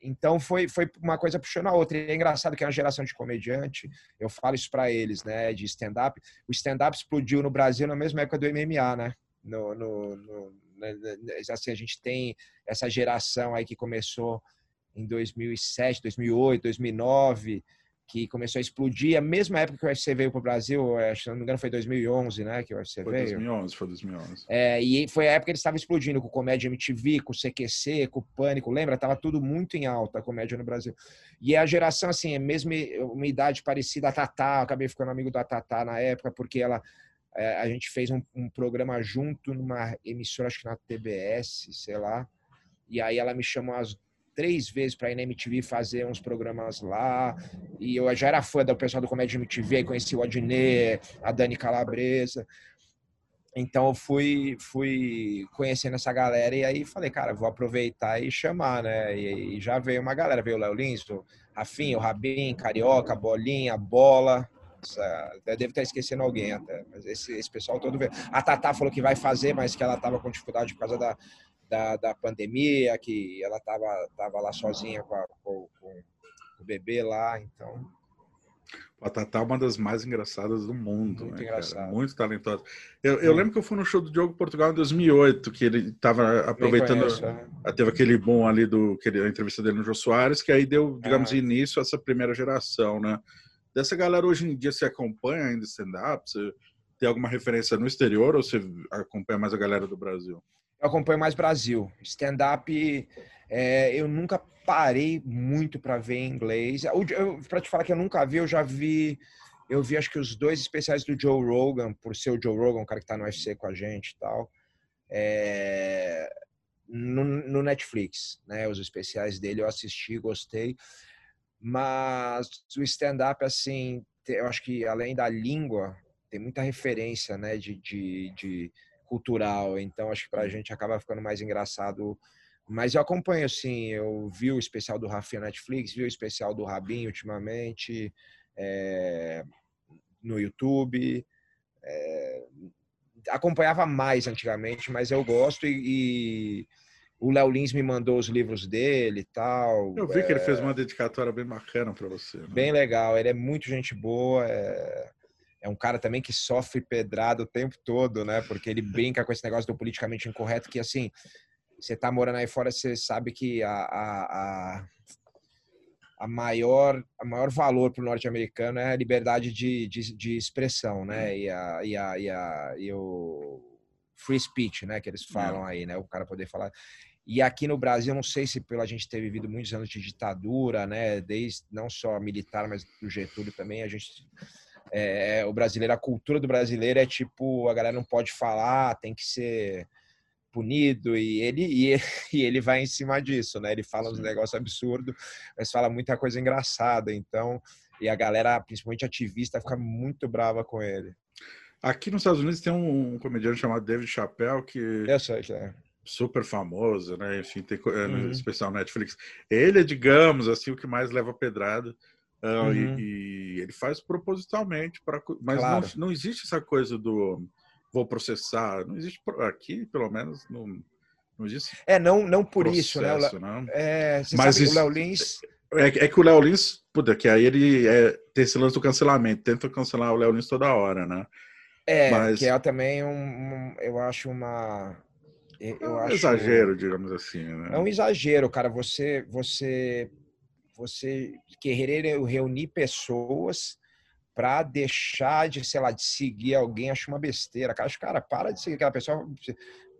então foi, foi uma coisa puxando a outra. E é engraçado que é uma geração de comediante, eu falo isso para eles, né, de stand-up. O stand-up explodiu no Brasil na mesma época do MMA, né? No, no, no, né, né, assim, a gente tem essa geração aí que começou em 2007, 2008, 2009, que começou a explodir. A mesma época que o UFC veio para o Brasil, se não me engano foi 2011, né? Que o UFC foi veio. 2011, foi 2011. É, e foi a época que eles estavam explodindo com comédia MTV, com CQC, com Pânico. Lembra? Tava tudo muito em alta a comédia no Brasil. E a geração, assim, é mesmo uma idade parecida a Tatá. Eu acabei ficando amigo da Tatá na época, porque ela é, a gente fez um, um programa junto numa emissora, acho que na TBS, sei lá. E aí ela me chamou às três vezes para ir na MTV fazer uns programas lá. E eu já era fã do pessoal do Comédia MTV, aí conheci o Adnet, a Dani Calabresa. Então eu fui, fui conhecendo essa galera e aí falei, cara, vou aproveitar e chamar, né? E, e já veio uma galera, veio o Léo Lins, o Rafinha, o Rabin, Carioca, Bolinha, Bola. Deve estar esquecendo alguém até, mas esse, esse pessoal todo veio. A Tatá falou que vai fazer, mas que ela estava com dificuldade por causa da, da, da pandemia, que ela estava tava lá sozinha com, a, com, com, o bebê lá, então... A Tatá é uma das mais engraçadas do mundo. Muito né, engraçada. Muito talentosa. Eu, eu, lembro que eu fui no show do Diogo Portugal em 2008, que ele estava aproveitando. Conheço, é. Teve aquele bom ali do que a entrevista dele no Jô Soares, que aí deu, digamos, início a essa primeira geração, né? Dessa galera hoje em dia você acompanha ainda stand-up? Você tem alguma referência no exterior ou você acompanha mais a galera do Brasil? Eu acompanho mais Brasil. Stand-up, é, eu nunca parei muito para ver em inglês. Para te falar que eu nunca vi, eu já vi. Eu vi acho que os dois especiais do Joe Rogan, por ser o Joe Rogan, o cara que está no UFC com a gente e tal. É, no, no, Netflix, né? Os especiais dele eu assisti, gostei. Mas o stand-up, assim, eu acho que além da língua, tem muita referência, né? de, de, de cultural. Então, acho que para a gente acaba ficando mais engraçado. Mas eu acompanho, assim, eu vi o especial do Rafinha Netflix, vi o especial do Rabin ultimamente é, no YouTube. É, acompanhava mais antigamente, mas eu gosto e, e o Léo Lins me mandou os livros dele e tal. Eu vi é, que ele fez uma dedicatória bem bacana para você. Né? Bem legal, ele é muito gente boa. É, é um cara também que sofre pedrada o tempo todo, né? Porque ele brinca com esse negócio do politicamente incorreto, que assim, você tá morando aí fora, você sabe que a, a, a, a maior, a maior valor para o norte-americano é a liberdade de, de, de, expressão, né? E, a, e, a, e, a, e o free speech, né? Que eles falam aí, né? O cara poder falar. E aqui no Brasil, não sei se pela gente ter vivido muitos anos de ditadura, né? Desde não só militar, mas do Getúlio também, a gente é, o brasileiro, a cultura do brasileiro é tipo, a galera não pode falar, tem que ser punido e ele e, e ele vai em cima disso, né? Ele fala uns negócios absurdos, mas fala muita coisa engraçada, então e a galera, principalmente ativista, fica muito brava com ele. Aqui nos Estados Unidos tem um, comediante chamado David Chappelle que eu sei, é. super famoso, né? Enfim, tem é, uhum. especial Netflix. Ele é, digamos, assim, o que mais leva pedrada Uh, uhum. e, e, ele faz propositalmente para mas claro. não, não existe essa coisa do vou processar não existe aqui pelo menos não, não existe é não não por processo, isso né, né? É, mas isso, o Léo Lins é, é, que o Léo Lins puta, que aí ele é, tem esse lance do cancelamento tenta cancelar o Léo Lins toda hora né é mas... que é também um, um eu acho uma eu é um acho exagero, digamos assim. Né? É um exagero, cara. Você, você, você querer reunir pessoas para deixar de, sei lá, de seguir alguém, acho uma besteira. Acho, cara, para de seguir aquela pessoa,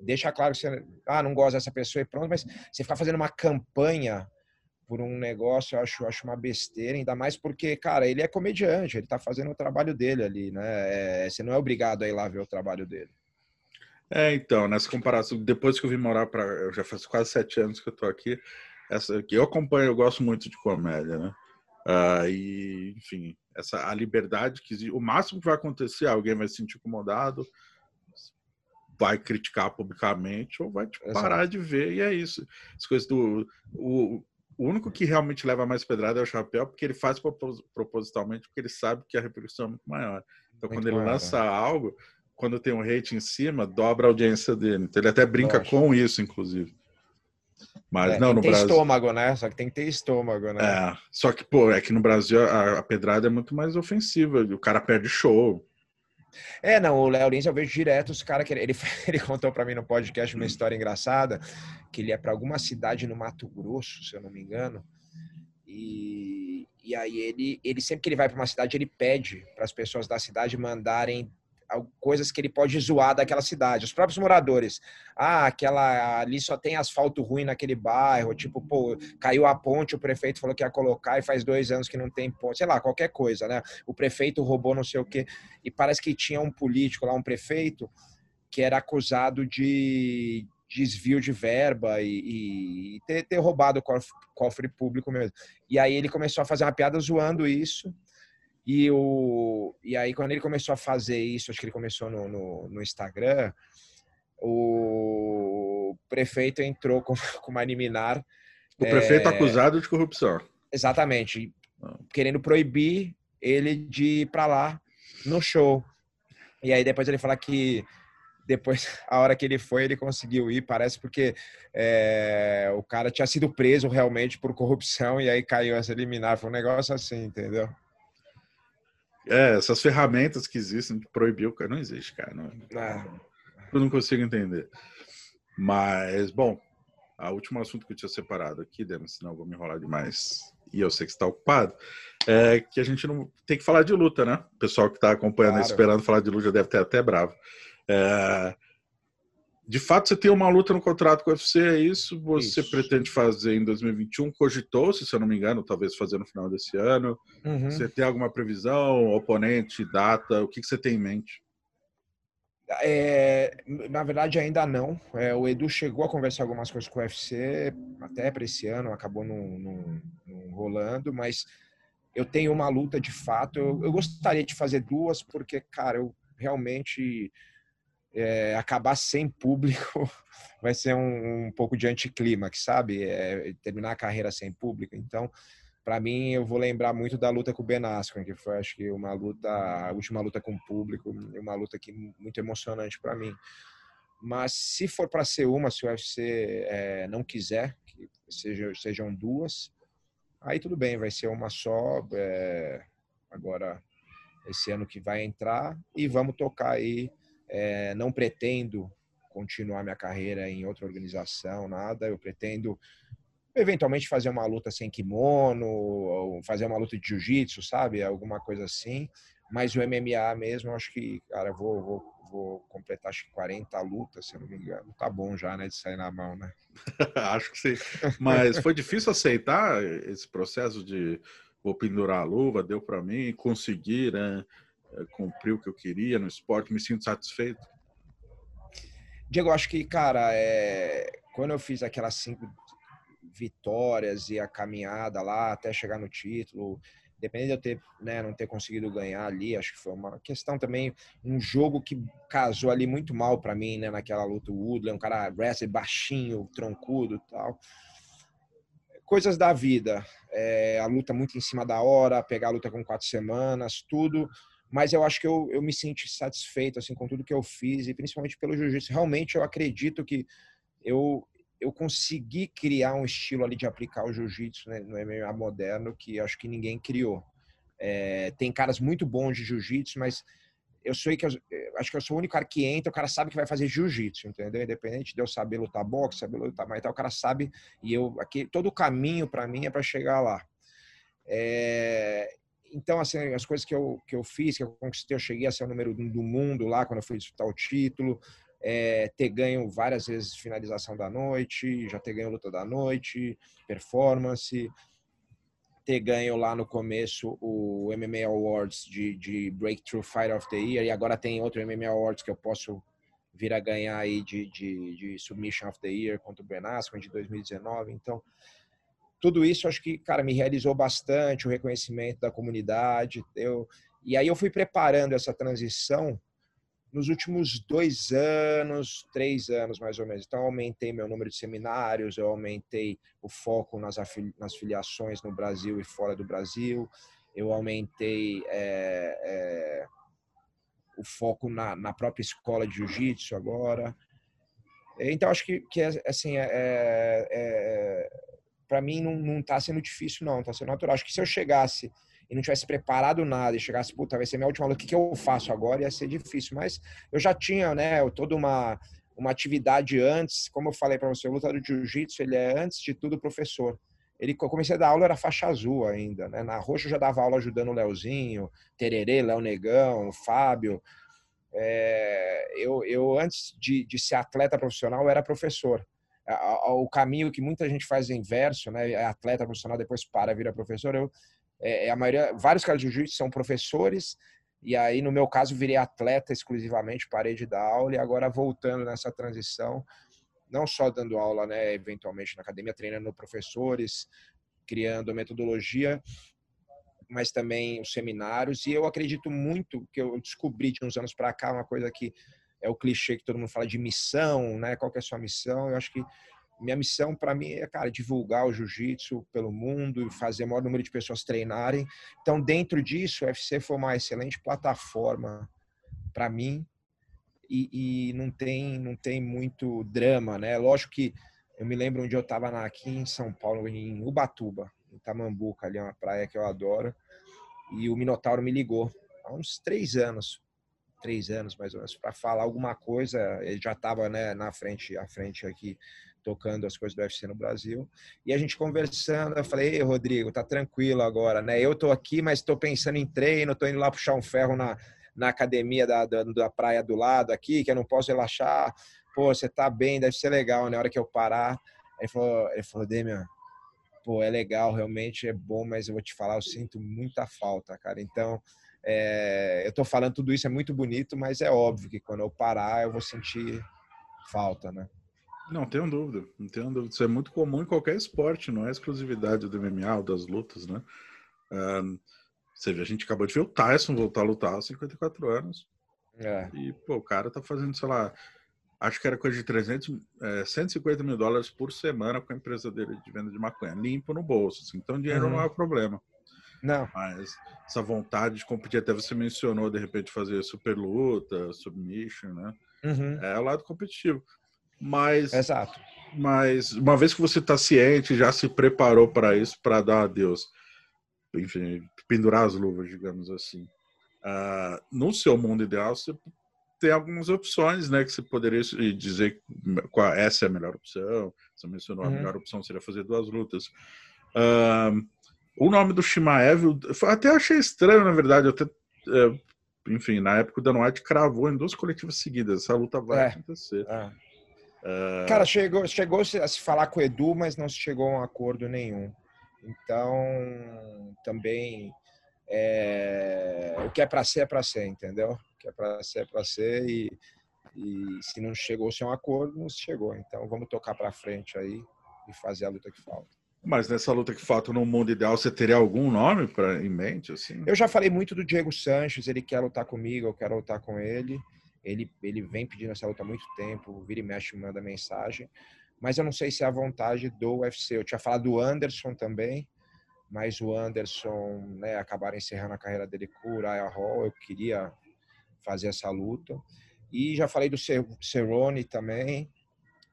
deixa claro que você, ah, não gosta dessa pessoa e pronto, mas você ficar fazendo uma campanha por um negócio, eu acho, acho uma besteira, ainda mais porque, cara, ele é comediante, ele tá fazendo o trabalho dele ali, né? É, você não é obrigado a ir lá ver o trabalho dele. É, então, nessa comparação, depois que eu vim morar para, já faz quase sete anos que eu tô aqui, essa aqui eu acompanho, eu gosto muito de comédia, né? Uh, e, enfim, essa a liberdade que o máximo que vai acontecer, alguém vai se sentir incomodado, vai criticar publicamente ou vai tipo, parar de ver e é isso. As coisas do o, o único que realmente leva mais pedrada é o Chapéu, porque ele faz propositalmente, porque ele sabe que a repercussão é muito maior. Então, muito quando ele maior, lança né? algo, quando tem um hate em cima, dobra a audiência dele. Então, ele até brinca com isso, inclusive. Mas é, não, no Brasil. Tem estômago, né? Só que tem que ter estômago, né? É. Só que, pô, é que no Brasil a, a pedrada é muito mais ofensiva. O cara perde show. É, não, o Léo Lins eu vejo direto os caras que ele, ele, ele contou para mim no podcast uma história engraçada, que ele é para alguma cidade no Mato Grosso, se eu não me engano, e, e aí ele, ele sempre que ele vai para uma cidade, ele pede para as pessoas da cidade mandarem coisas que ele pode zoar daquela cidade. Os próprios moradores. Ah, aquela ali só tem asfalto ruim naquele bairro. Tipo, pô, caiu a ponte, o prefeito falou que ia colocar e faz dois anos que não tem ponte. Sei lá, qualquer coisa, né? O prefeito roubou não sei o quê. E parece que tinha um político lá, um prefeito, que era acusado de desvio de verba e, e ter, ter roubado o cofre, cofre público mesmo. E aí ele começou a fazer uma piada zoando isso. E, o, e aí, quando ele começou a fazer isso, acho que ele começou no, no, no Instagram, o prefeito entrou com, com uma liminar. O prefeito é, acusado de corrupção. Exatamente. Ah. Querendo proibir ele de ir para lá no show. E aí depois ele fala que depois, a hora que ele foi, ele conseguiu ir, parece porque é, o cara tinha sido preso realmente por corrupção e aí caiu essa liminar. Foi um negócio assim, entendeu? É, essas ferramentas que existem o cara. Não existe, cara. Não, ah. Eu não consigo entender. Mas, bom, a último assunto que eu tinha separado aqui, Denis, senão eu vou me enrolar demais. E eu sei que está ocupado. É que a gente não tem que falar de luta, né? O pessoal que está acompanhando claro. esperando falar de luta já deve ter até bravo. É, de fato, você tem uma luta no contrato com o UFC, é isso? Você isso. pretende fazer em 2021? Cogitou, se eu não me engano, talvez fazer no final desse ano. Uhum. Você tem alguma previsão, oponente, data? O que, que você tem em mente? É, na verdade, ainda não. É, o Edu chegou a conversar algumas coisas com o UFC, até para esse ano, acabou não, rolando, mas eu tenho uma luta de fato. Eu, eu gostaria de fazer duas, porque, cara, eu realmente é, acabar sem público vai ser um, um pouco de anticlímax, sabe? É, terminar a carreira sem público. Então, para mim, eu vou lembrar muito da luta com o Ben Askren, que foi, acho que, uma luta, a última luta com o público, uma luta que muito emocionante para mim. Mas se for para ser uma, se o UFC é, não quiser que seja, sejam duas, aí tudo bem, vai ser uma só. É, agora, esse ano que vai entrar e vamos tocar aí é, não pretendo continuar minha carreira em outra organização, nada. Eu pretendo eventualmente fazer uma luta sem kimono, ou fazer uma luta de jiu-jitsu, sabe? Alguma coisa assim. Mas o MMA mesmo, acho que, cara, vou, vou, vou completar acho que 40 lutas, se eu não me engano. Tá bom já, né? De sair na mão, né? acho que sim. Mas foi difícil aceitar esse processo de vou pendurar a luva, deu para mim, conseguir, né? É, cumprir o que eu queria no esporte, me sinto satisfeito? Diego, acho que, cara, é... quando eu fiz aquelas cinco vitórias e a caminhada lá até chegar no título, dependendo de eu ter, né, não ter conseguido ganhar ali, acho que foi uma questão também, um jogo que casou ali muito mal para mim, né, naquela luta. O Woodley, um cara wrestler baixinho, troncudo tal. Coisas da vida. É, a luta muito em cima da hora, pegar a luta com quatro semanas, tudo mas eu acho que eu, eu me senti satisfeito assim com tudo que eu fiz e principalmente pelo jiu-jitsu. Realmente eu acredito que eu eu consegui criar um estilo ali de aplicar o jiu-jitsu né, no MMA moderno que acho que ninguém criou. É, tem caras muito bons de jiu-jitsu, mas eu sou que eu, acho que eu sou o único cara que entra, o cara sabe que vai fazer jiu-jitsu, entendeu? Independente de eu saber lutar boxe, saber lutar mais, o cara sabe e eu aqui todo o caminho para mim é para chegar lá. É, então assim as coisas que eu que eu fiz, que eu conquistei, eu cheguei a ser o número um do mundo lá quando eu fui disputar o título, é, ter ganho várias vezes finalização da noite, já ter ganho luta da noite, performance, ter ganho lá no começo o MMA Awards de, de Breakthrough Fighter of the Year e agora tem outro MMA Awards que eu posso vir a ganhar aí de, de, de Submission of the Year contra o Ben Askren de 2019. Então, tudo isso acho que, cara, me realizou bastante o reconhecimento da comunidade. Eu, e aí eu fui preparando essa transição nos últimos dois anos, três anos mais ou menos. Então, eu aumentei meu número de seminários, eu aumentei o foco nas, nas filiações no Brasil e fora do Brasil, eu aumentei é, é, o foco na, na, própria escola de jiu-jitsu agora. Então, acho que, que assim, é, é, é para mim não está sendo difícil, não, está sendo natural. Acho que se eu chegasse e não tivesse preparado nada e chegasse, puta, vai ser minha última luta, o que, que eu faço agora? Ia ser difícil. Mas eu já tinha, né, toda uma, uma atividade antes. Como eu falei para você, o lutador de jiu-jitsu, ele é, antes de tudo, professor. Ele, eu comecei a dar aula, era faixa azul ainda, né? Na roxa eu já dava aula ajudando o Leozinho, Tererê, Léo Negão, Fábio. É, eu, eu, antes de, de ser atleta profissional, eu era professor o caminho que muita gente faz inverso, né? É atleta profissional, depois para, vira professor. Eu, é, é, a maioria, vários caras de jiu-jitsu são professores, e aí, no meu caso, virei atleta exclusivamente, parei de dar aula, e agora voltando nessa transição, não só dando aula, né, eventualmente na academia, treinando professores, criando metodologia, mas também os seminários. E eu acredito muito que eu descobri de uns anos para cá uma coisa que é o clichê que todo mundo fala de missão, né? Qual que é a sua missão? Eu acho que minha missão para mim é, cara, divulgar o jiu-jitsu pelo mundo e fazer o maior número de pessoas treinarem. Então, dentro disso, o UFC foi uma excelente plataforma para mim e, e, não tem não tem muito drama, né? Lógico que eu me lembro onde eu estava aqui em São Paulo, em Ubatuba, em Tamambuca, ali é uma praia que eu adoro, e o Minotauro me ligou há uns três anos, três anos mais ou menos, para falar alguma coisa. Ele já estava né, na frente, à frente aqui tocando as coisas do UFC no Brasil. E a gente conversando, eu falei, Ei, Rodrigo, tá tranquilo agora, né? Eu tô aqui, mas estou pensando em treino, tô indo lá puxar um ferro na, na academia da, da, da praia do lado aqui, que eu não posso relaxar. Pô, você tá bem, deve ser legal, na né? hora que eu parar. Ele falou, ele falou, Demian, pô, é legal, realmente é bom, mas eu vou te falar, eu sinto muita falta, cara. Então, é, eu tô falando tudo isso, é muito bonito, mas é óbvio que quando eu parar, eu vou sentir falta, né? Não tenho dúvida, não tenho dúvida. Isso é muito comum em qualquer esporte, não é exclusividade do MMA ou das lutas, né? Um, você vê, a gente acabou de ver o Tyson voltar a lutar aos 54 anos. É. E, pô, o cara tá fazendo, sei lá, acho que era coisa de 300, é, 150 mil dólares por semana com a empresa dele de venda de maconha, limpo no bolso. Assim, então, dinheiro uhum. não é o problema. Não. Mas essa vontade de competir, até você mencionou, de repente, fazer super luta, submission, né? Uhum. É o lado competitivo. Mas, Exato. mas uma vez que você está ciente, já se preparou para isso, para dar adeus, enfim, pendurar as luvas, digamos assim. Uh, no seu mundo ideal, você tem algumas opções, né, que você poderia dizer qual essa é a melhor opção. Você mencionou uhum. a melhor opção seria fazer duas lutas. Uh, o nome do Shimaev, até achei estranho, na verdade, até, é, enfim, na época o Dan White cravou em duas coletivas seguidas, essa luta vai é, acontecer. É. Uh... Cara, chegou, chegou a se falar com o Edu, mas não se chegou a um acordo nenhum. Então, também é... o que é para ser é para ser, entendeu? O que é para ser é para ser e, e se não chegou-se a um acordo, não se chegou. Então, vamos tocar para frente aí e fazer a luta que falta. Mas nessa luta que falta no mundo ideal, você teria algum nome pra, em mente? Assim? Eu já falei muito do Diego Sanches, ele quer lutar comigo, eu quero lutar com ele. Ele, ele vem pedindo essa luta há muito tempo, vira e mexe, manda mensagem. Mas eu não sei se é a vontade do UFC. Eu tinha falado do Anderson também, mas o Anderson, né, acabaram encerrando a carreira dele com o Hall. Eu queria fazer essa luta. E já falei do Cerrone também,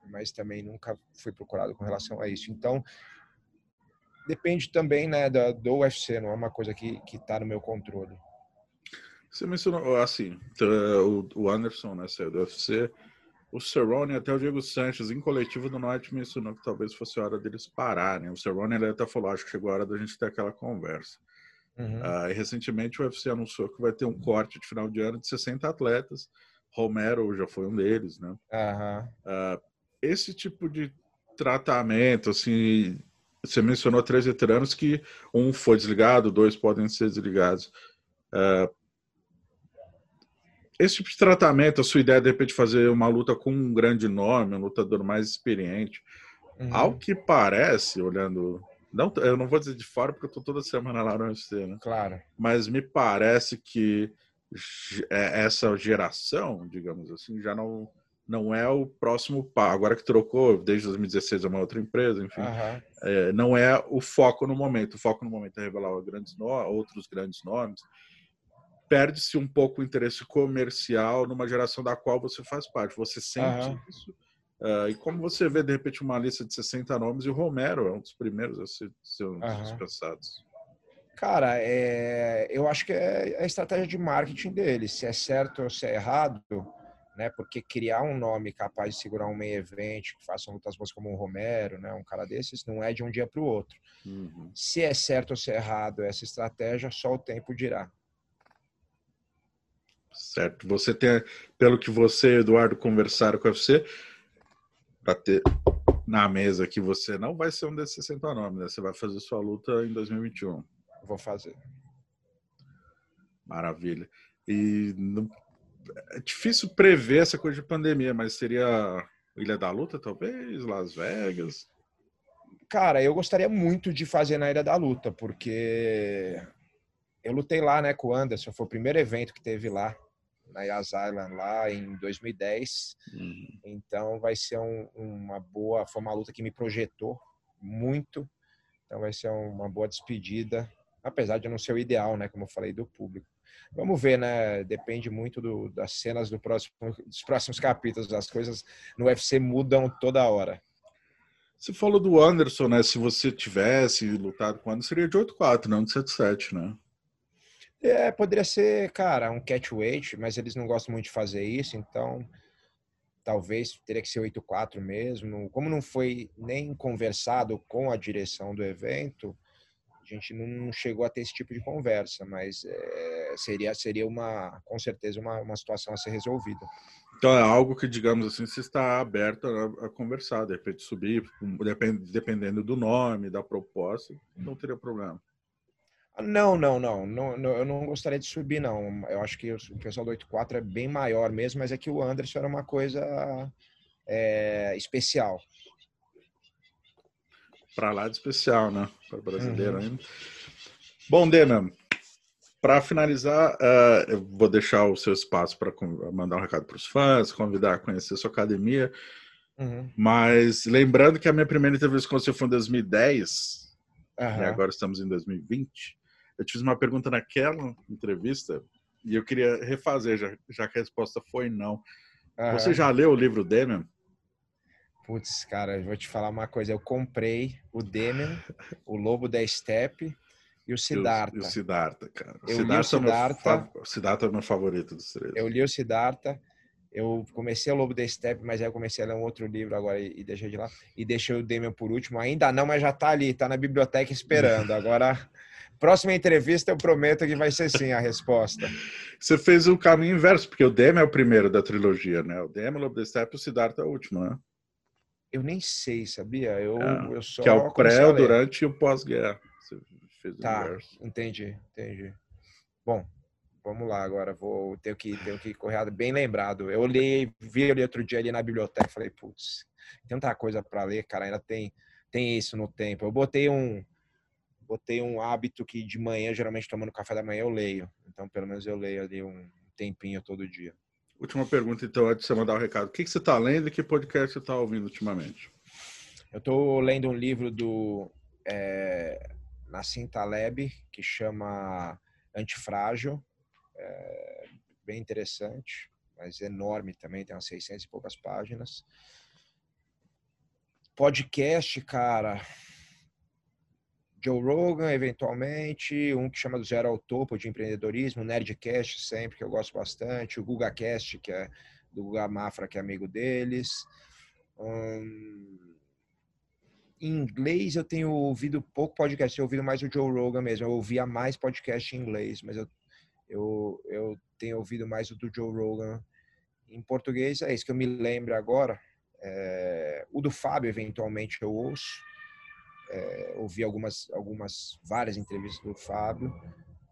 mas também nunca fui procurado com relação a isso. Então, depende também né, do UFC, não é uma coisa que está no meu controle. Você mencionou, assim, o Anderson, né, saiu do UFC, o Cerrone até o Diego Sanches, em coletivo do Norte, mencionou que talvez fosse a hora deles pararem. O Cerrone ele até falou, acho que chegou a hora da gente ter aquela conversa. Uhum. Uh, e recentemente o UFC anunciou que vai ter um corte de final de ano de 60 atletas. Romero já foi um deles, né? Uhum. Uh, esse tipo de tratamento, assim, você mencionou três veteranos que um foi desligado, dois podem ser desligados. Uh, esse tipo de tratamento, a sua ideia de repente fazer uma luta com um grande nome, um lutador mais experiente, uhum. ao que parece, olhando. Não, eu não vou dizer de fora porque eu tô toda semana lá no UFC, né? Claro. Mas me parece que é, essa geração, digamos assim, já não não é o próximo passo. Agora que trocou, desde 2016 é uma outra empresa, enfim, uhum. é, não é o foco no momento. O foco no momento é revelar grandes no... outros grandes nomes perde-se um pouco o interesse comercial numa geração da qual você faz parte. Você sente uhum. isso. Uh, e como você vê, de repente, uma lista de 60 nomes e o Romero é um dos primeiros a ser, ser um uhum. dispensados. Cara, é, eu acho que é a estratégia de marketing deles. Se é certo ou se é errado, né? Porque criar um nome capaz de segurar um meio evento que faça lutas boas como o Romero, né? Um cara desses não é de um dia para o outro. Uhum. Se é certo ou se é errado essa estratégia, só o tempo dirá. certo? Você tem, pelo que você e Eduardo conversaram com você, para ter na mesa que você não vai ser um desses 60 nomes, né? Você vai fazer sua luta em 2021. Vou fazer. Maravilha. E não, é difícil prever essa coisa de pandemia, mas seria Ilha da Luta, talvez? Las Vegas? Cara, eu gostaria muito de fazer na Ilha da Luta, porque eu lutei lá, né, com o Anderson. Foi o primeiro evento que teve lá na Yas Island lá em 2010. Uhum. Então vai ser um, uma boa, foi uma luta que me projetou muito. Então vai ser uma boa despedida, apesar de não ser o ideal, né, como eu falei do público. Vamos ver, né? Depende muito do, das cenas do próximo, dos próximos capítulos. As coisas no UFC mudam toda hora. Você falou do Anderson, né? Se você tivesse lutado com o Anderson, seria de 8-4, não de 7-7, né? É, poderia ser, cara, um catchweight, mas eles não gostam muito de fazer isso, então talvez teria que ser 8-4 mesmo. Como não foi nem conversado com a direção do evento, a gente não chegou a ter esse tipo de conversa, mas é, seria, seria uma, com certeza, uma, uma situação a ser resolvida. Então é algo que, digamos assim, se está aberto a, a conversar, de repente subir, dependendo do nome, da proposta, não teria problema. Não, não, não, não, não, eu não gostaria de subir, não. Eu acho que o pessoal do 84 é bem maior mesmo, mas é que o Anderson era uma coisa é, especial. Para lá de especial, né? Para brasileiro uhum. ainda. Bom, Demian, para finalizar, uh, eu vou deixar o seu espaço para mandar um recado para os fãs, convidar a conhecer a sua academia. Uhum. Mas lembrando que a minha primeira entrevista com você foi em 2010, uhum. e agora estamos em 2020. Eu te fiz uma pergunta naquela entrevista e eu queria refazer, já, já que a resposta foi não. Você já leu o livro Demian? Putz, cara, eu vou te falar uma coisa. Eu comprei o Demian, o Lobo da Steppe e o Siddhartha. E o, Siddhartha, cara. O eu Siddhartha li o Siddhartha. É meu, Siddhartha é meu favorito dos três. Eu li o Siddhartha. Eu comecei o Lobo da Steppe, mas aí eu comecei a ler um outro livro agora e, e deixei de lá. E deixei o Demian por último. Ainda não, mas já tá ali, tá na biblioteca esperando. Agora Próxima entrevista eu prometo que vai ser sim a resposta. Você fez o caminho inverso, porque o Demi é o primeiro da trilogia, né? O Demi, o Lobo Step e o Siddhartha é o último, né? Eu nem sei, sabia? Eu, é, eu só que é o pré, durante e o pós-guerra. Tá, inverso. entendi, entendi. Bom, vamos lá agora. Vou ter que, ter que correr bem lembrado. Eu li, vi ali outro dia ali na biblioteca, falei, putz, tanta coisa para ler, cara. Ainda tem, tem isso no tempo. Eu botei um botei um hábito que de manhã, geralmente tomando café da manhã, eu leio. Então, pelo menos eu leio ali um tempinho todo dia. Última pergunta, então, antes de você mandar o recado. O que, você está lendo e que podcast você está ouvindo ultimamente? Eu estou lendo um livro do é, Nassim Taleb, que chama Antifrágil. É, bem interessante, mas enorme também, tem umas 600 e poucas páginas. Podcast, cara, Joe Rogan, eventualmente, um que chama do Zero ao Topo de empreendedorismo, Nerdcast sempre, que eu gosto bastante, o GugaCast, que é do Guga Mafra, que é amigo deles. Hum, em inglês eu tenho ouvido pouco podcast, eu ouvido mais o Joe Rogan mesmo. Eu ouvia mais podcast em inglês, mas eu, eu, eu tenho ouvido mais o do Joe Rogan. Em português é isso que eu me lembro agora. É, o do Fábio, eventualmente, eu ouço. É, ouvi algumas, algumas, várias entrevistas do Fábio,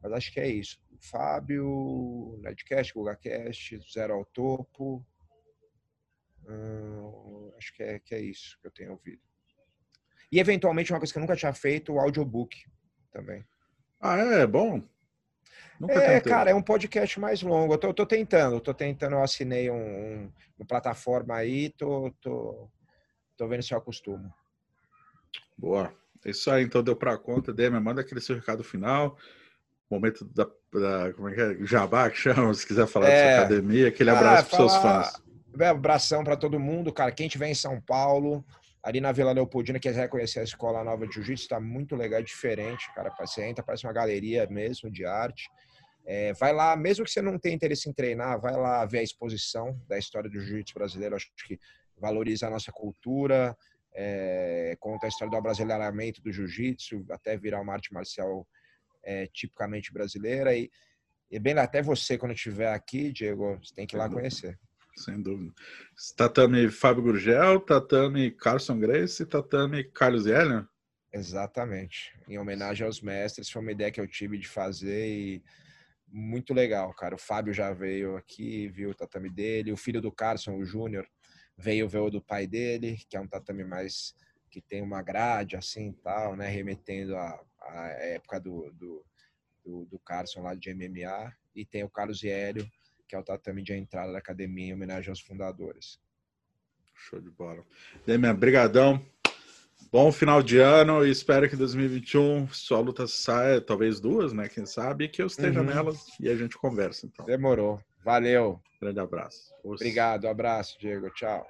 mas acho que é isso. Fábio, Nerdcast, GugaCast, Zero ao Topo. Hum, acho que é, que é isso que eu tenho ouvido. E, eventualmente, uma coisa que eu nunca tinha feito, o audiobook também. Ah, é? é bom? Nunca é, tentei. cara, é um podcast mais longo. Eu tô, tô tentando, tô tentando, eu assinei um, um, uma plataforma aí, tô, tô, tô vendo se eu acostumo. Boa. É isso aí, então deu para conta. Demi, manda aquele seu recado final. Momento da, da como é que é? Jabá que chama, se quiser falar é, da sua academia, aquele ah, abraço para seus fãs. É, abração para todo mundo, cara. Quem estiver em São Paulo, ali na Vila Leopoldina, quiser conhecer a Escola Nova de Jiu-Jitsu, está muito legal, é diferente, cara. Você entra, parece uma galeria mesmo de arte. É, vai lá, mesmo que você não tenha interesse em treinar, vai lá ver a exposição da história do jiu-jitsu brasileiro. Acho que valoriza a nossa cultura, é, conta a história do abrasileiramento do jiu-jitsu, até virar uma arte marcial é, tipicamente brasileira. E, e bem, até você, quando estiver aqui, Diego, você tem que ir lá conhecer. Sem dúvida. Tatame Fábio Gurgel, tatame Carson Grace e tatame Carlos Yellen? Exatamente. Em homenagem aos mestres, foi uma ideia que eu tive de fazer e muito legal, cara. O Fábio já veio aqui, viu o tatame dele. O filho do Carson, o Júnior, veio o do pai dele, que é um tatame mais que tem uma grade assim tal, né? Remetendo à, à época do, do, do, do, Carson lá de MMA. E tem o Carlos Hélio, que é o tatame de entrada da academia em homenagem aos fundadores. Show de bola. Demian, brigadão. Bom final de ano e espero que 2021 sua luta saia, talvez duas, né? Quem sabe, que eu esteja uhum. nelas e a gente conversa. Então. Demorou. Valeu. Grande abraço. Obrigado. Abraço, Diego. Tchau.